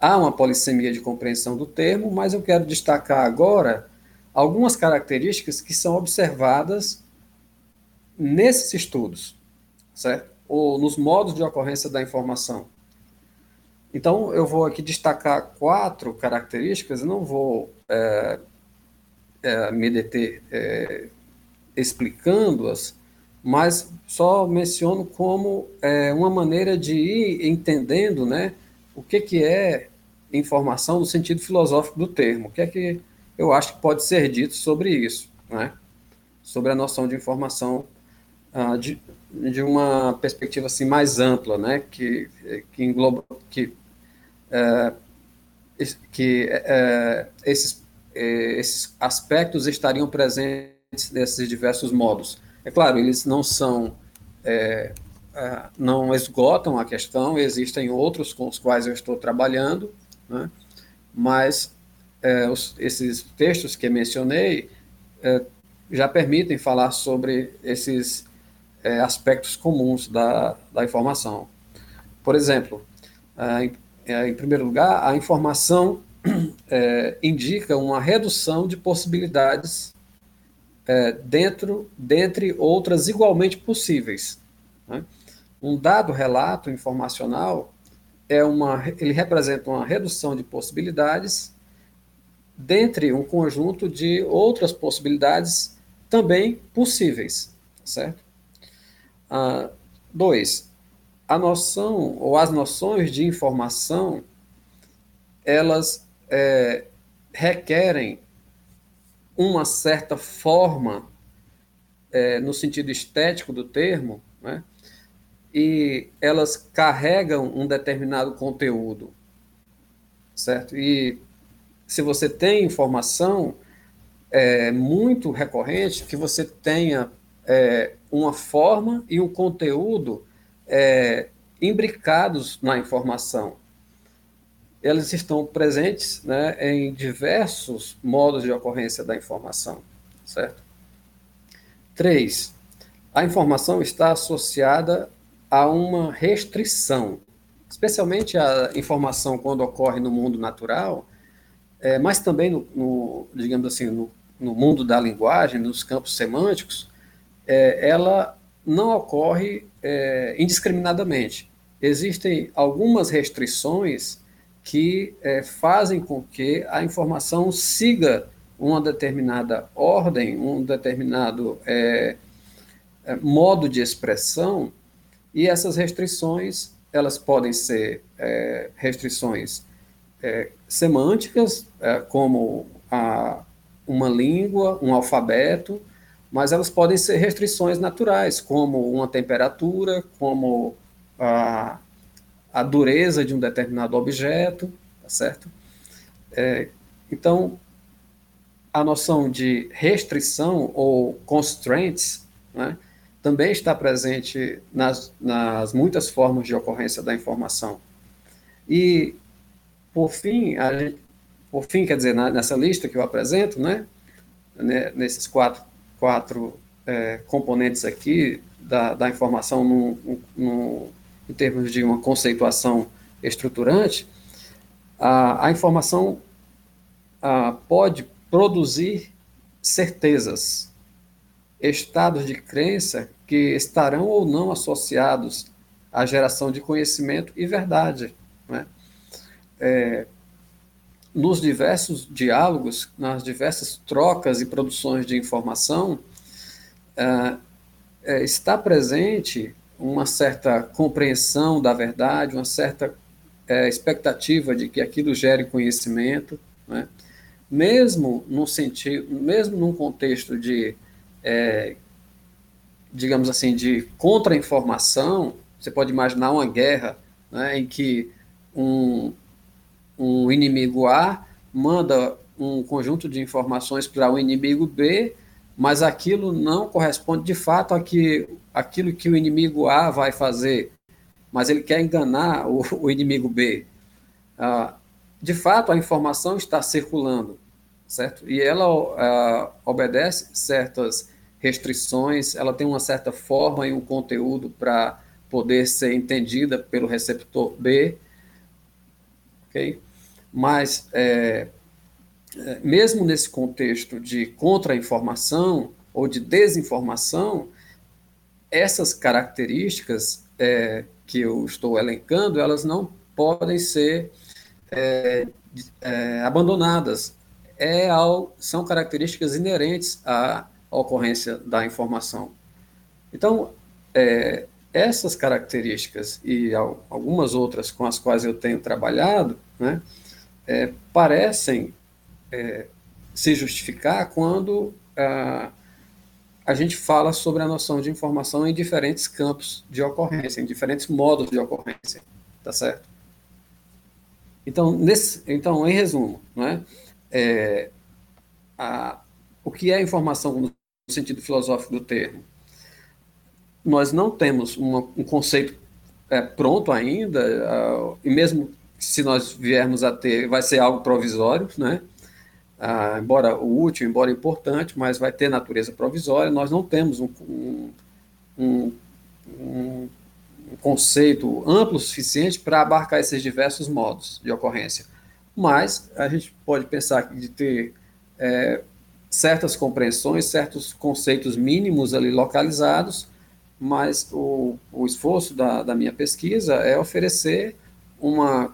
B: há uma polissemia de compreensão do termo, mas eu quero destacar agora algumas características que são observadas nesses estudos, certo? Ou nos modos de ocorrência da informação. Então, eu vou aqui destacar quatro características, não vou é, é, me deter é, explicando-as, mas só menciono como é, uma maneira de ir entendendo né, o que, que é informação no sentido filosófico do termo, o que é que eu acho que pode ser dito sobre isso, né, sobre a noção de informação uh, de, de uma perspectiva assim mais ampla, né, que, que engloba que é, que é, esses é, esses aspectos estariam presentes nesses diversos modos. É claro, eles não são é, é, não esgotam a questão, existem outros com os quais eu estou trabalhando, né, mas é, os, esses textos que mencionei já permitem falar sobre esses é, aspectos comuns da, da informação. Por exemplo, em, é, em primeiro lugar, a informação é, indica uma redução de possibilidades é, dentro, dentre outras igualmente possíveis. Né? Um dado relato informacional é uma, ele representa uma redução de possibilidades dentre um conjunto de outras possibilidades também possíveis, certo? Dois, a noção ou as noções de informação, elas é, requerem uma certa forma, é, no sentido estético do termo, né? e elas carregam um determinado conteúdo, certo? E se você tem informação, é muito recorrente que você tenha é, uma forma e um conteúdo é, imbricados na informação. Eles estão presentes né, em diversos modos de ocorrência da informação, certo? Três, a informação está associada a uma restrição, especialmente a informação quando ocorre no mundo natural, é, mas também no, no digamos assim, no, no mundo da linguagem, nos campos semânticos, é, ela não ocorre é, indiscriminadamente. Existem algumas restrições que é, fazem com que a informação siga uma determinada ordem, um determinado é, é, modo de expressão, e essas restrições elas podem ser é, restrições semânticas, como a, uma língua, um alfabeto, mas elas podem ser restrições naturais, como uma temperatura, como a, a dureza de um determinado objeto, tá certo? É, então, a noção de restrição ou constraints né, também está presente nas, nas muitas formas de ocorrência da informação. E, por fim, a, por fim, quer dizer, na, nessa lista que eu apresento, né, né nesses quatro quatro é, componentes aqui da, da informação no, no, em termos de uma conceituação estruturante, a, a informação a, pode produzir certezas, estados de crença que estarão ou não associados à geração de conhecimento e verdade. Né? É, nos diversos diálogos, nas diversas trocas e produções de informação, é, é, está presente uma certa compreensão da verdade, uma certa é, expectativa de que aquilo gere conhecimento, né? mesmo num sentido, mesmo num contexto de, é, digamos assim, de contra-informação, você pode imaginar uma guerra né, em que um, um inimigo A manda um conjunto de informações para o inimigo B, mas aquilo não corresponde de fato àquilo que o inimigo A vai fazer, mas ele quer enganar o, o inimigo B. Ah, de fato, a informação está circulando, certo? E ela ah, obedece certas restrições, ela tem uma certa forma e um conteúdo para poder ser entendida pelo receptor B, ok? Mas é, é, mesmo nesse contexto de contra-informação ou de desinformação, essas características é, que eu estou elencando, elas não podem ser é, é, abandonadas. É ao, são características inerentes à ocorrência da informação. Então, é, essas características e algumas outras com as quais eu tenho trabalhado, né, é, parecem é, se justificar quando a, a gente fala sobre a noção de informação em diferentes campos de ocorrência, em diferentes modos de ocorrência, tá certo? Então, nesse, então em resumo, né, é, a, o que é informação no sentido filosófico do termo? Nós não temos uma, um conceito é, pronto ainda, uh, e mesmo se nós viermos a ter, vai ser algo provisório, né? ah, embora útil, embora importante, mas vai ter natureza provisória. Nós não temos um, um, um, um conceito amplo o suficiente para abarcar esses diversos modos de ocorrência. Mas a gente pode pensar de ter é, certas compreensões, certos conceitos mínimos ali localizados, mas o, o esforço da, da minha pesquisa é oferecer uma,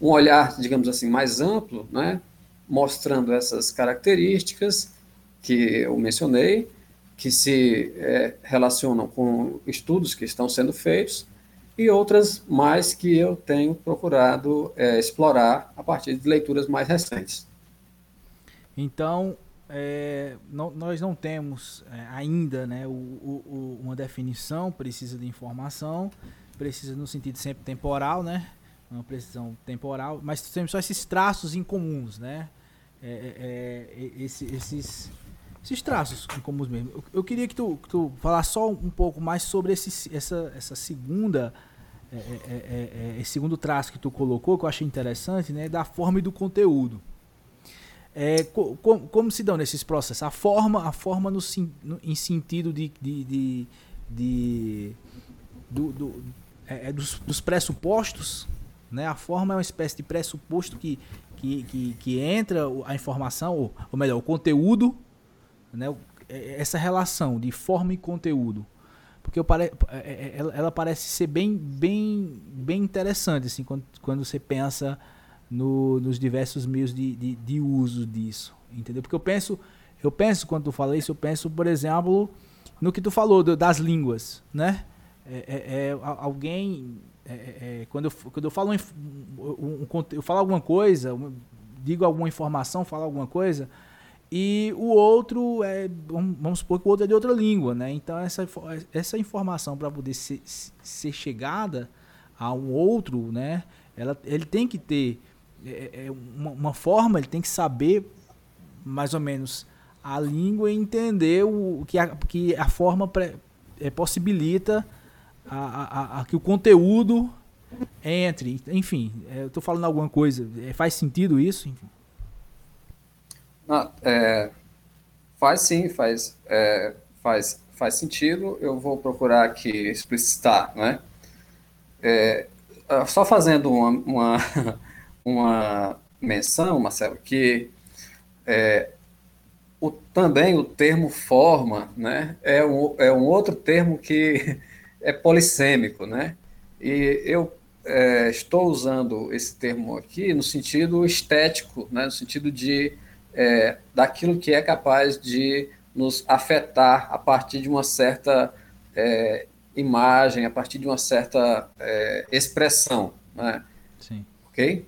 B: um olhar, digamos assim, mais amplo, né, mostrando essas características que eu mencionei, que se é, relacionam com estudos que estão sendo feitos, e outras mais que eu tenho procurado é, explorar a partir de leituras mais recentes.
A: Então, é, não, nós não temos é, ainda né, o, o, uma definição precisa de informação, precisa no sentido sempre temporal, né? Uma precisão temporal, mas temos só esses traços incomuns, né? É, é, é esse, esses, esses traços comuns mesmo. Eu, eu queria que tu, que tu falasse só um pouco mais sobre esse, essa, essa segunda. É, é, esse segundo traço que tu colocou, que eu achei interessante, né, da forma e do conteúdo. É, co, como, como se dão nesses processos? A forma, a forma no, no em sentido de, de, de, de do, do, é, dos, dos pressupostos, né? A forma é uma espécie de pressuposto que, que, que, que entra a informação, ou, ou melhor, o conteúdo, né? É, essa relação de forma e conteúdo. Porque pare, é, é, ela, parece ser bem, bem, bem interessante assim, quando, quando você pensa no, nos diversos meios de, de, de uso disso. Entendeu? Porque eu penso, eu penso, quando tu fala isso, eu penso, por exemplo, no que tu falou das línguas, né? É, é, é alguém é, é, é, quando, eu, quando eu falo um, um, um, eu falo alguma coisa, digo alguma informação, falo alguma coisa, e o outro é, vamos supor que o outro é de outra língua, né? Então essa, essa informação para poder ser, ser chegada a um outro, né? Ela, ele tem que ter é, é, uma, uma, forma, ele tem que saber mais ou menos a língua e entender o que a, que a forma é, possibilita a, a, a, que o conteúdo entre. Enfim, é, eu estou falando alguma coisa. É, faz sentido isso? Enfim.
B: Ah, é, Faz sim, faz, é, faz, faz sentido. Eu vou procurar aqui explicitar, né? É, só fazendo uma, uma, uma menção, Marcelo, que é, o, também o termo forma né, é, um, é um outro termo que é polissêmico, né? E eu é, estou usando esse termo aqui no sentido estético, né, no sentido de é, daquilo que é capaz de nos afetar a partir de uma certa é, imagem, a partir de uma certa é, expressão, né?
A: Sim.
B: Ok?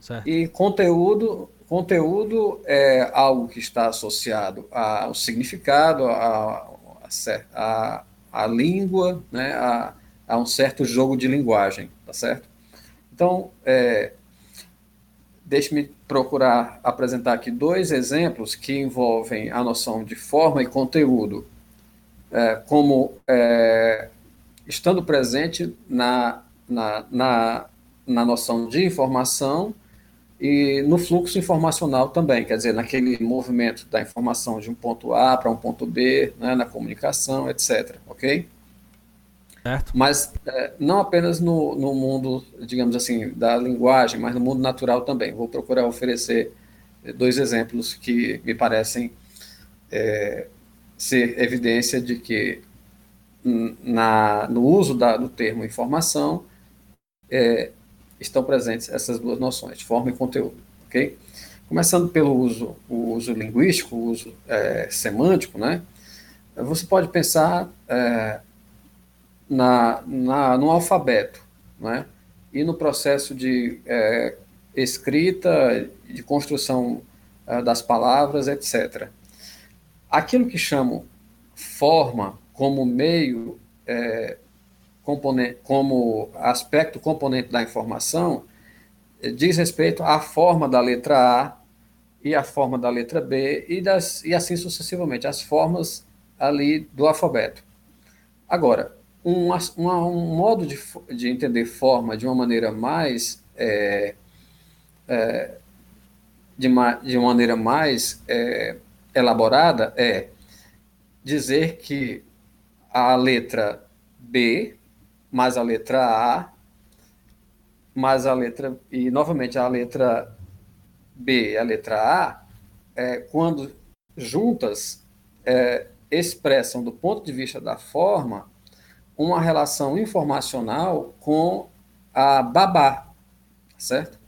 B: Certo. E conteúdo, conteúdo é algo que está associado ao significado, a, a, a, língua, né? A, a um certo jogo de linguagem, tá certo? Então, é, deixe-me procurar apresentar aqui dois exemplos que envolvem a noção de forma e conteúdo, é, como é, estando presente na, na, na, na noção de informação e no fluxo informacional também, quer dizer, naquele movimento da informação de um ponto A para um ponto B, né, na comunicação, etc. Ok?
A: Certo.
B: Mas é, não apenas no, no mundo, digamos assim, da linguagem, mas no mundo natural também. Vou procurar oferecer dois exemplos que me parecem é, ser evidência de que na, no uso da, do termo informação é, estão presentes essas duas noções, forma e conteúdo. ok? Começando pelo uso, o uso linguístico, o uso é, semântico, né? Você pode pensar é, na, na, no alfabeto, né? e no processo de é, escrita, de construção é, das palavras, etc. Aquilo que chamo forma como meio, é, componente, como aspecto componente da informação, é, diz respeito à forma da letra A e à forma da letra B e, das, e assim sucessivamente, as formas ali do alfabeto. Agora, um, um modo de, de entender forma de uma maneira mais é, é, de, ma, de uma maneira mais é, elaborada é dizer que a letra B mais a letra A mais a letra e novamente a letra B e a letra A é, quando juntas é, expressam do ponto de vista da forma uma relação informacional com a babá, certo?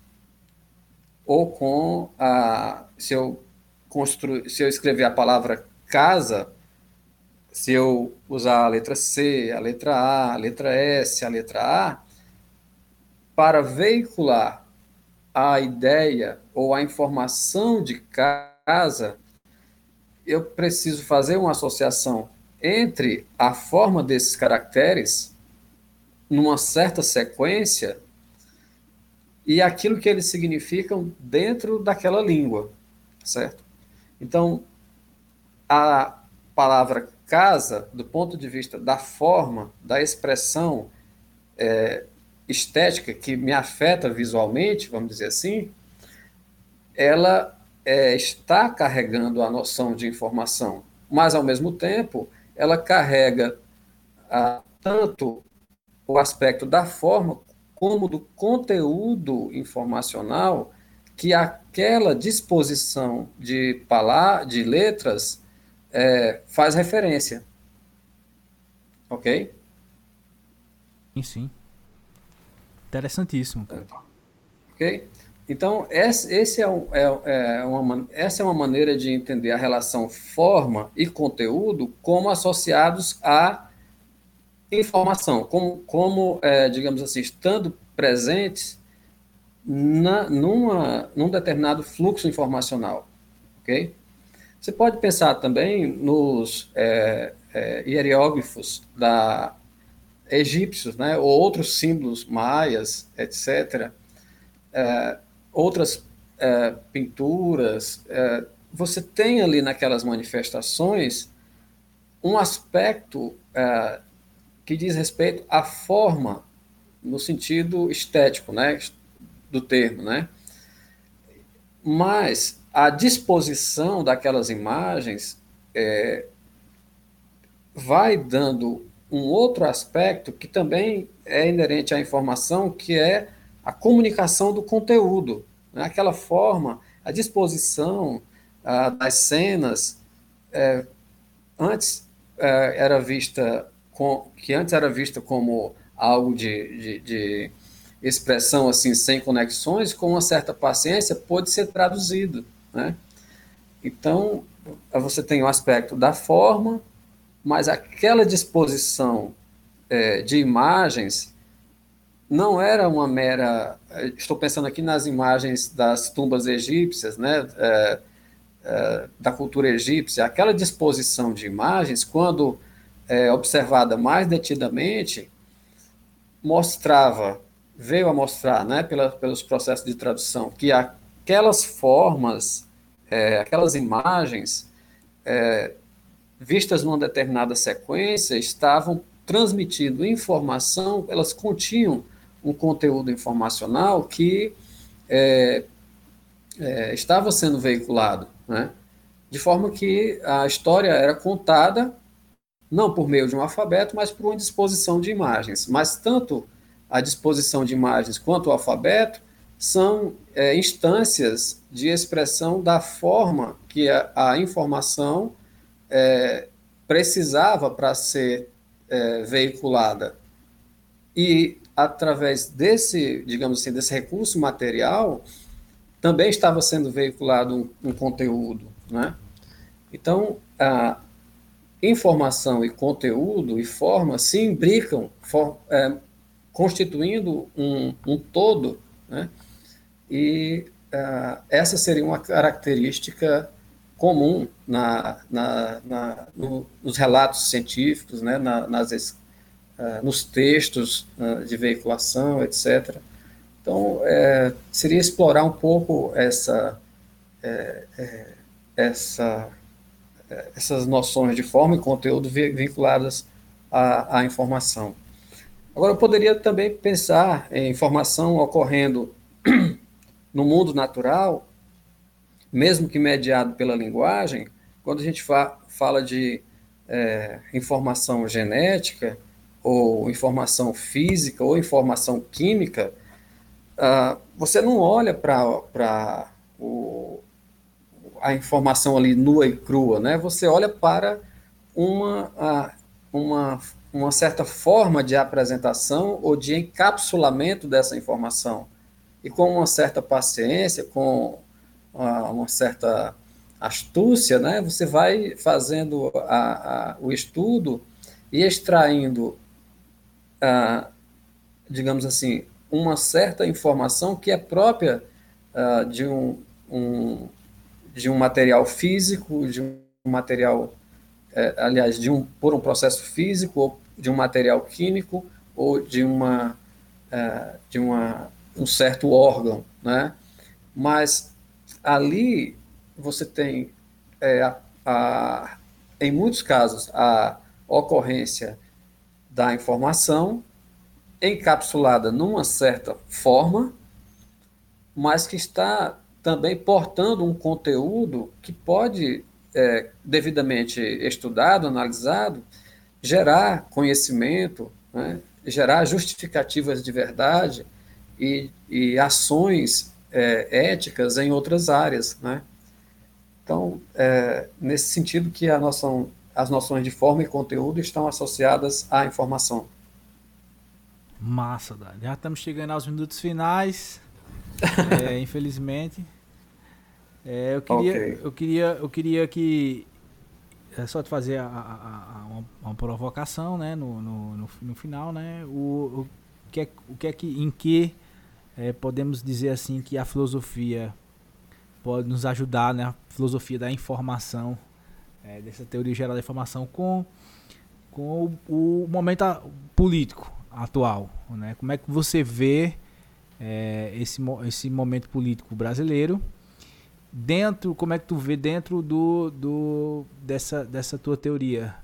B: Ou com a. Se eu, constru, se eu escrever a palavra casa, se eu usar a letra C, a letra A, a letra S, a letra A, para veicular a ideia ou a informação de casa, eu preciso fazer uma associação entre a forma desses caracteres numa certa sequência e aquilo que eles significam dentro daquela língua, certo? Então, a palavra casa, do ponto de vista da forma, da expressão é, estética que me afeta visualmente, vamos dizer assim, ela é, está carregando a noção de informação, mas ao mesmo tempo ela carrega ah, tanto o aspecto da forma como do conteúdo informacional que aquela disposição de palavras, de letras é, faz referência. Ok?
A: Sim, sim. Interessantíssimo.
B: Ok? Então, esse, esse é, é, é uma, essa é uma maneira de entender a relação forma e conteúdo como associados à informação, como, como é, digamos assim, estando presentes na, numa, num determinado fluxo informacional. Ok? Você pode pensar também nos é, é, hieróglifos da egípcios, né, ou outros símbolos maias, etc., é, outras é, pinturas, é, você tem ali naquelas manifestações um aspecto é, que diz respeito à forma, no sentido estético, né, do termo, né? Mas a disposição daquelas imagens é, vai dando um outro aspecto que também é inerente à informação, que é a comunicação do conteúdo. Né? Aquela forma, a disposição das cenas, é, antes é, era vista com, que antes era vista como algo de, de, de, expressão assim sem conexões, com uma certa paciência pode ser traduzido, né? Então você tem o aspecto da forma, mas aquela disposição é, de imagens não era uma mera. Estou pensando aqui nas imagens das tumbas egípcias, né? É, da cultura egípcia, aquela disposição de imagens, quando é, observada mais detidamente, mostrava, veio a mostrar, né, pela, pelos processos de tradução, que aquelas formas, aquelas imagens, vistas numa determinada sequência, estavam transmitindo informação, elas continham um conteúdo informacional que é, é, estava sendo veiculado, né? de forma que a história era contada não por meio de um alfabeto, mas por uma disposição de imagens. Mas tanto a disposição de imagens quanto o alfabeto são é, instâncias de expressão da forma que a, a informação é, precisava para ser é, veiculada. E através desse, digamos assim, desse recurso material, também estava sendo veiculado um, um conteúdo, né? Então, a informação e conteúdo e forma se imbricam, for, é, constituindo um, um, todo, né? E essa seria uma característica comum na, na, na no, nos relatos científicos, né, na, nas, uh, nos textos uh, de veiculação, etc. Então, é, seria explorar um pouco essa, é, é, essa, é, essas noções de forma e conteúdo vinculadas à, à informação. Agora, eu poderia também pensar em informação ocorrendo no mundo natural, mesmo que mediado pela linguagem, quando a gente fa fala de é, informação genética, ou informação física, ou informação química, uh, você não olha para a informação ali nua e crua, né? Você olha para uma, uma, uma certa forma de apresentação ou de encapsulamento dessa informação. E com uma certa paciência, com uma certa astúcia, né, você vai fazendo a, a, o estudo e extraindo, digamos assim, uma certa informação que é própria de, um, um, de um material físico, de um material, é, aliás, de um, por um processo físico, ou de um material químico, ou de, uma, é, de uma, um certo órgão, né? Mas ali você tem, é, a, a, em muitos casos, a ocorrência da informação encapsulada numa certa forma, mas que está também portando um conteúdo que pode, é, devidamente estudado, analisado, gerar conhecimento, né, gerar justificativas de verdade e, e ações é, éticas em outras áreas, né? Então, é, nesse sentido que a noção, as noções de forma e conteúdo estão associadas à informação.
A: Massa, Dani. Já estamos chegando aos minutos finais. é, infelizmente. É, eu, queria, okay. eu, queria, eu queria que. É só te fazer a, a, a, uma, provocação, né? No, no, no, no final, né? O, o, que é, o que é que. Em que é, podemos dizer assim que a filosofia pode nos ajudar, né? A filosofia da informação, é, dessa teoria geral da informação, com, com o, o momento político atual, né? Como é que você vê é, esse, esse momento político brasileiro dentro, como é que tu vê dentro do, do dessa, dessa tua teoria?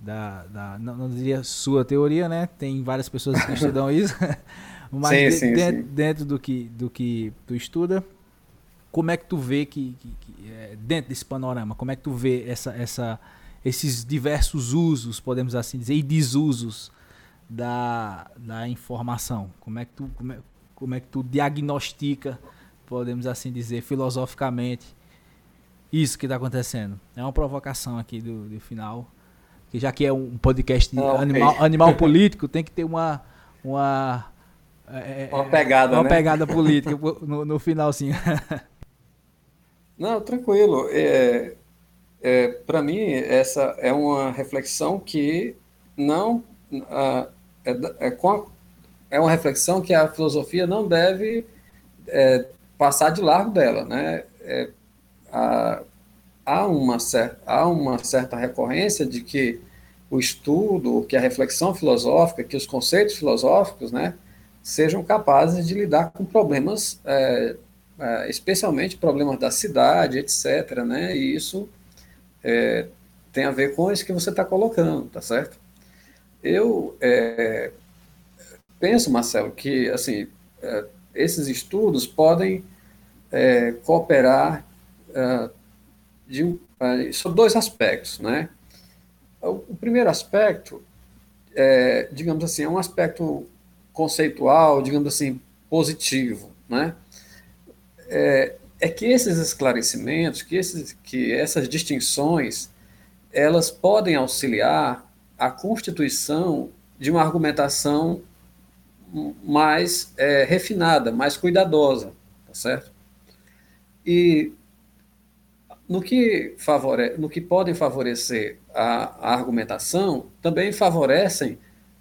A: Da, da, não, não diria sua teoria, né? Tem várias pessoas que estudam isso. Mas sim, de, sim, dentro, sim. dentro, do que, do que tu estuda, como é que tu vê que, que, que é, dentro desse panorama, como é que tu vê essa, essa, esses diversos usos, podemos assim dizer, e desusos da, da informação? Como é que tu, como é, como é que tu diagnostica, podemos assim dizer, filosoficamente, isso que está acontecendo? É uma provocação aqui do, do final, que já que é um podcast de ah, animal, animal político, tem que ter uma uma
B: é, é uma pegada,
A: uma
B: né?
A: pegada política no, no finalzinho.
B: Não, tranquilo. É, é, Para mim, essa é uma reflexão que não uh, é, é, a, é, uma reflexão que a filosofia não deve é, passar de largo dela, né? É, a, há uma certa há uma certa recorrência de que o estudo, que a reflexão filosófica, que os conceitos filosóficos, né, sejam capazes de lidar com problemas, é, especialmente problemas da cidade, etc. Né, e isso é, tem a ver com isso que você está colocando, tá certo? Eu é, penso, Marcelo, que assim é, esses estudos podem é, cooperar de, sobre dois aspectos, né? O primeiro aspecto, é, digamos assim, é um aspecto conceitual, digamos assim, positivo, né? É, é que esses esclarecimentos, que, esses, que essas distinções, elas podem auxiliar a constituição de uma argumentação mais é, refinada, mais cuidadosa, tá certo? E no que, favore, no que podem favorecer a, a argumentação, também favorecem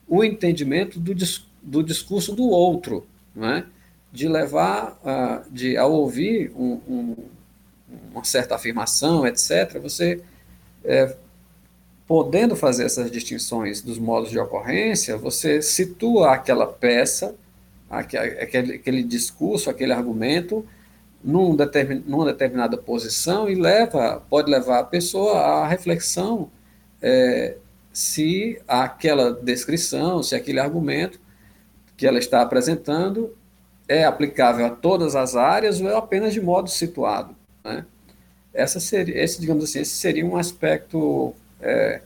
B: o entendimento do, do discurso do outro, é? De levar, a, de, ao ouvir um, um, uma certa afirmação, etc., você, é, podendo fazer essas distinções dos modos de ocorrência, você situa aquela peça, aquele, aquele discurso, aquele argumento, num determin, numa determinada posição e leva, pode levar a pessoa à reflexão é, se aquela descrição, se aquele argumento que ela está apresentando é aplicável a todas as áreas ou é apenas de modo situado. Né? Essa seria, esse, digamos assim, esse seria um aspecto é,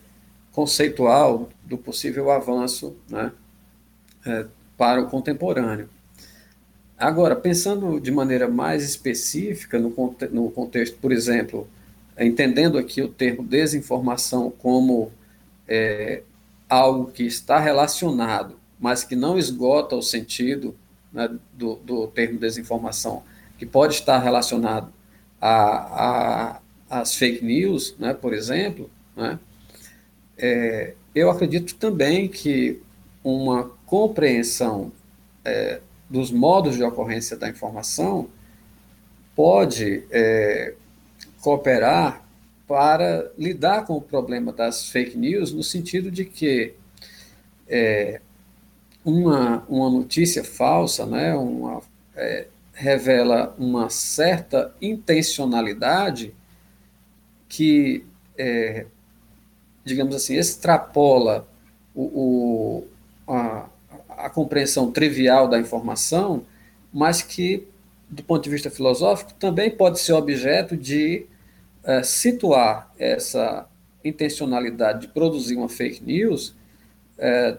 B: conceitual do possível avanço né, é, para o contemporâneo. Agora, pensando de maneira mais específica no, no contexto, por exemplo, entendendo aqui o termo desinformação como é, algo que está relacionado, mas que não esgota o sentido né, do, do, termo desinformação, que pode estar relacionado às fake news, né, por exemplo, né, é, eu acredito também que uma compreensão é, dos modos de ocorrência da informação pode é, cooperar para lidar com o problema das fake news, no sentido de que é, uma, uma notícia falsa né, uma, é, revela uma certa intencionalidade que, é, digamos assim, extrapola o, o a, a compreensão trivial da informação, mas que, do ponto de vista filosófico, também pode ser objeto de é, situar essa intencionalidade de produzir uma fake news é,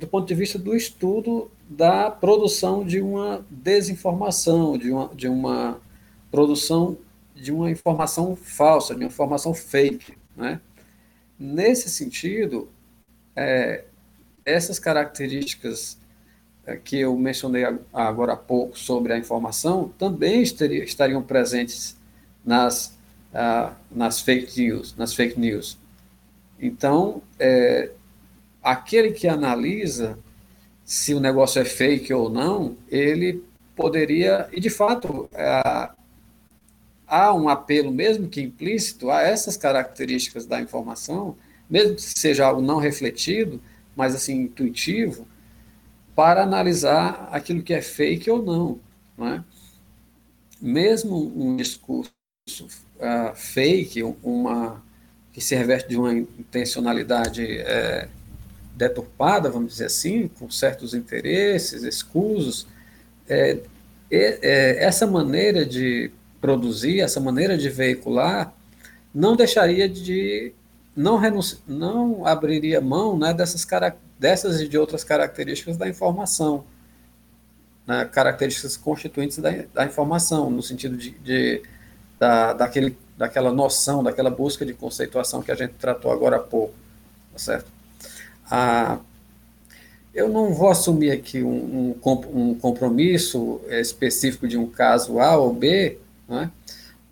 B: do ponto de vista do estudo da produção de uma desinformação, de uma, de uma produção de uma informação falsa, de uma informação fake. Né? Nesse sentido, é, essas características eh, que eu mencionei agora há pouco sobre a informação também estariam presentes nas, uh, nas fake news, nas fake news. Então, é, aquele que analisa se o negócio é fake ou não, ele poderia, e de fato, é, há um apelo, mesmo que implícito, a essas características da informação, mesmo que seja algo não refletido, mais assim intuitivo, para analisar aquilo que é fake ou não. não é? Mesmo um discurso uh, fake, uma que se reveste de uma intencionalidade é, deturpada, vamos dizer assim, com certos interesses escusos, é, é, essa maneira de produzir, essa maneira de veicular, não deixaria de não renunci, não abriria mão né, dessas, dessas e de outras características da informação, né, características constituintes da, da, informação, no sentido de, de da, daquele, daquela noção, daquela busca de conceituação que a gente tratou agora há pouco, tá certo? Ah, eu não vou assumir aqui um, um, um compromisso específico de um caso A ou B, né,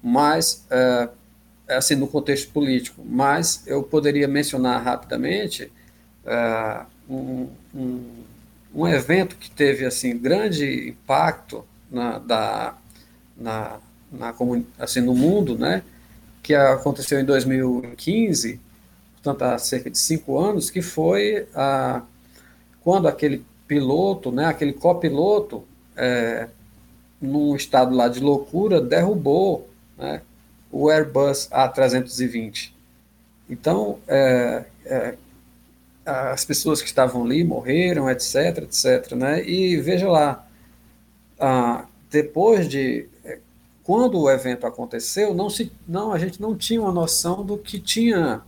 B: mas uh, assim, no contexto político, mas eu poderia mencionar rapidamente uh, um, um, um, evento que teve assim grande impacto na, da, na, na assim, no mundo, né, que aconteceu em 2015, portanto há cerca de cinco anos, que foi a, quando aquele piloto, né, aquele copiloto, é, num estado lá de loucura, derrubou né, o Airbus A320. Então, é, é, as pessoas que estavam ali morreram, etc, etc, né? E veja lá, depois de é, quando o evento aconteceu, não se, não, a gente não tinha uma noção do que tinha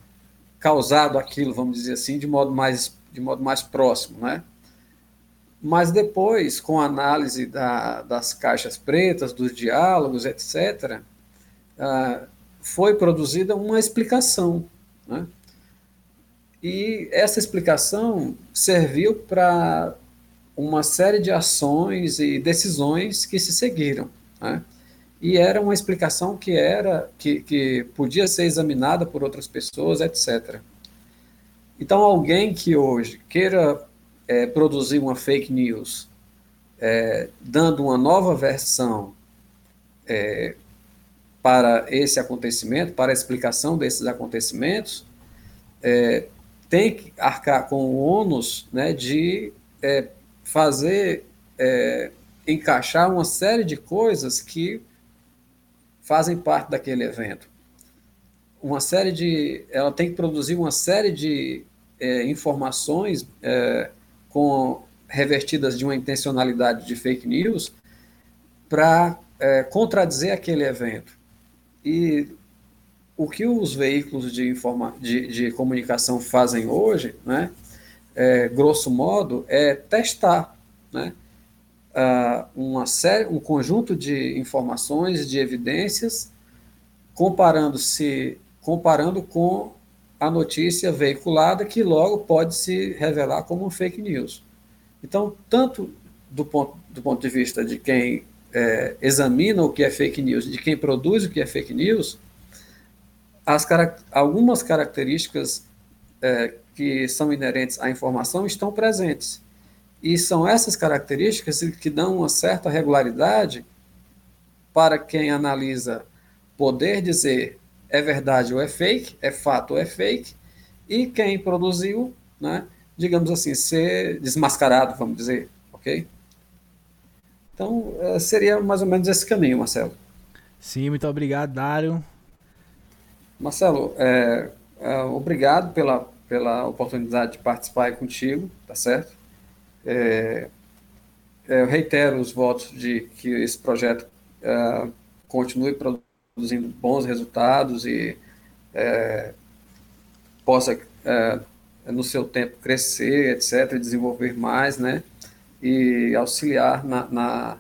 B: causado aquilo, vamos dizer assim, de modo mais, de modo mais próximo, né? Mas depois, com a análise da, das caixas pretas, dos diálogos, etc., ah, foi produzida uma explicação. Né? E essa explicação serviu para uma série de ações e decisões que se seguiram. Né? E era uma explicação que era que, que podia ser examinada por outras pessoas, etc. Então, alguém que hoje queira é, produzir uma fake news, é, dando uma nova versão é, para esse acontecimento, para a explicação desses acontecimentos, é, tem que arcar com o ônus né, de é, fazer, é, encaixar uma série de coisas que fazem parte daquele evento. Uma série de. Ela tem que produzir uma série de é, informações é, com revertidas de uma intencionalidade de fake news para é, contradizer aquele evento. E o que os veículos de, informa de, de comunicação fazem hoje, né, é, grosso modo, é testar né, uh, uma série, um conjunto de informações, de evidências, comparando-se comparando com a notícia veiculada, que logo pode se revelar como um fake news. Então, tanto do ponto, do ponto de vista de quem é, examina o que é fake news, de quem produz o que é fake news, as, algumas características é, que são inerentes à informação estão presentes. E são essas características que dão uma certa regularidade para quem analisa poder dizer é verdade ou é fake, é fato ou é fake, e quem produziu, né, digamos assim, ser desmascarado, vamos dizer, ok? Então, eh, seria mais ou menos esse caminho, Marcelo.
A: Sim, muito obrigado, Dário.
B: Marcelo, é, é, obrigado pela, pela oportunidade de participar contigo, tá certo? É, eu reitero os votos de que esse projeto é, continue produzindo bons resultados e é, possa, é, no seu tempo, crescer, etc., desenvolver mais, né? e auxiliar na, na,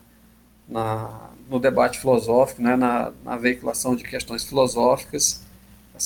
B: na no debate filosófico, né, na, na, veiculação de questões filosóficas, tá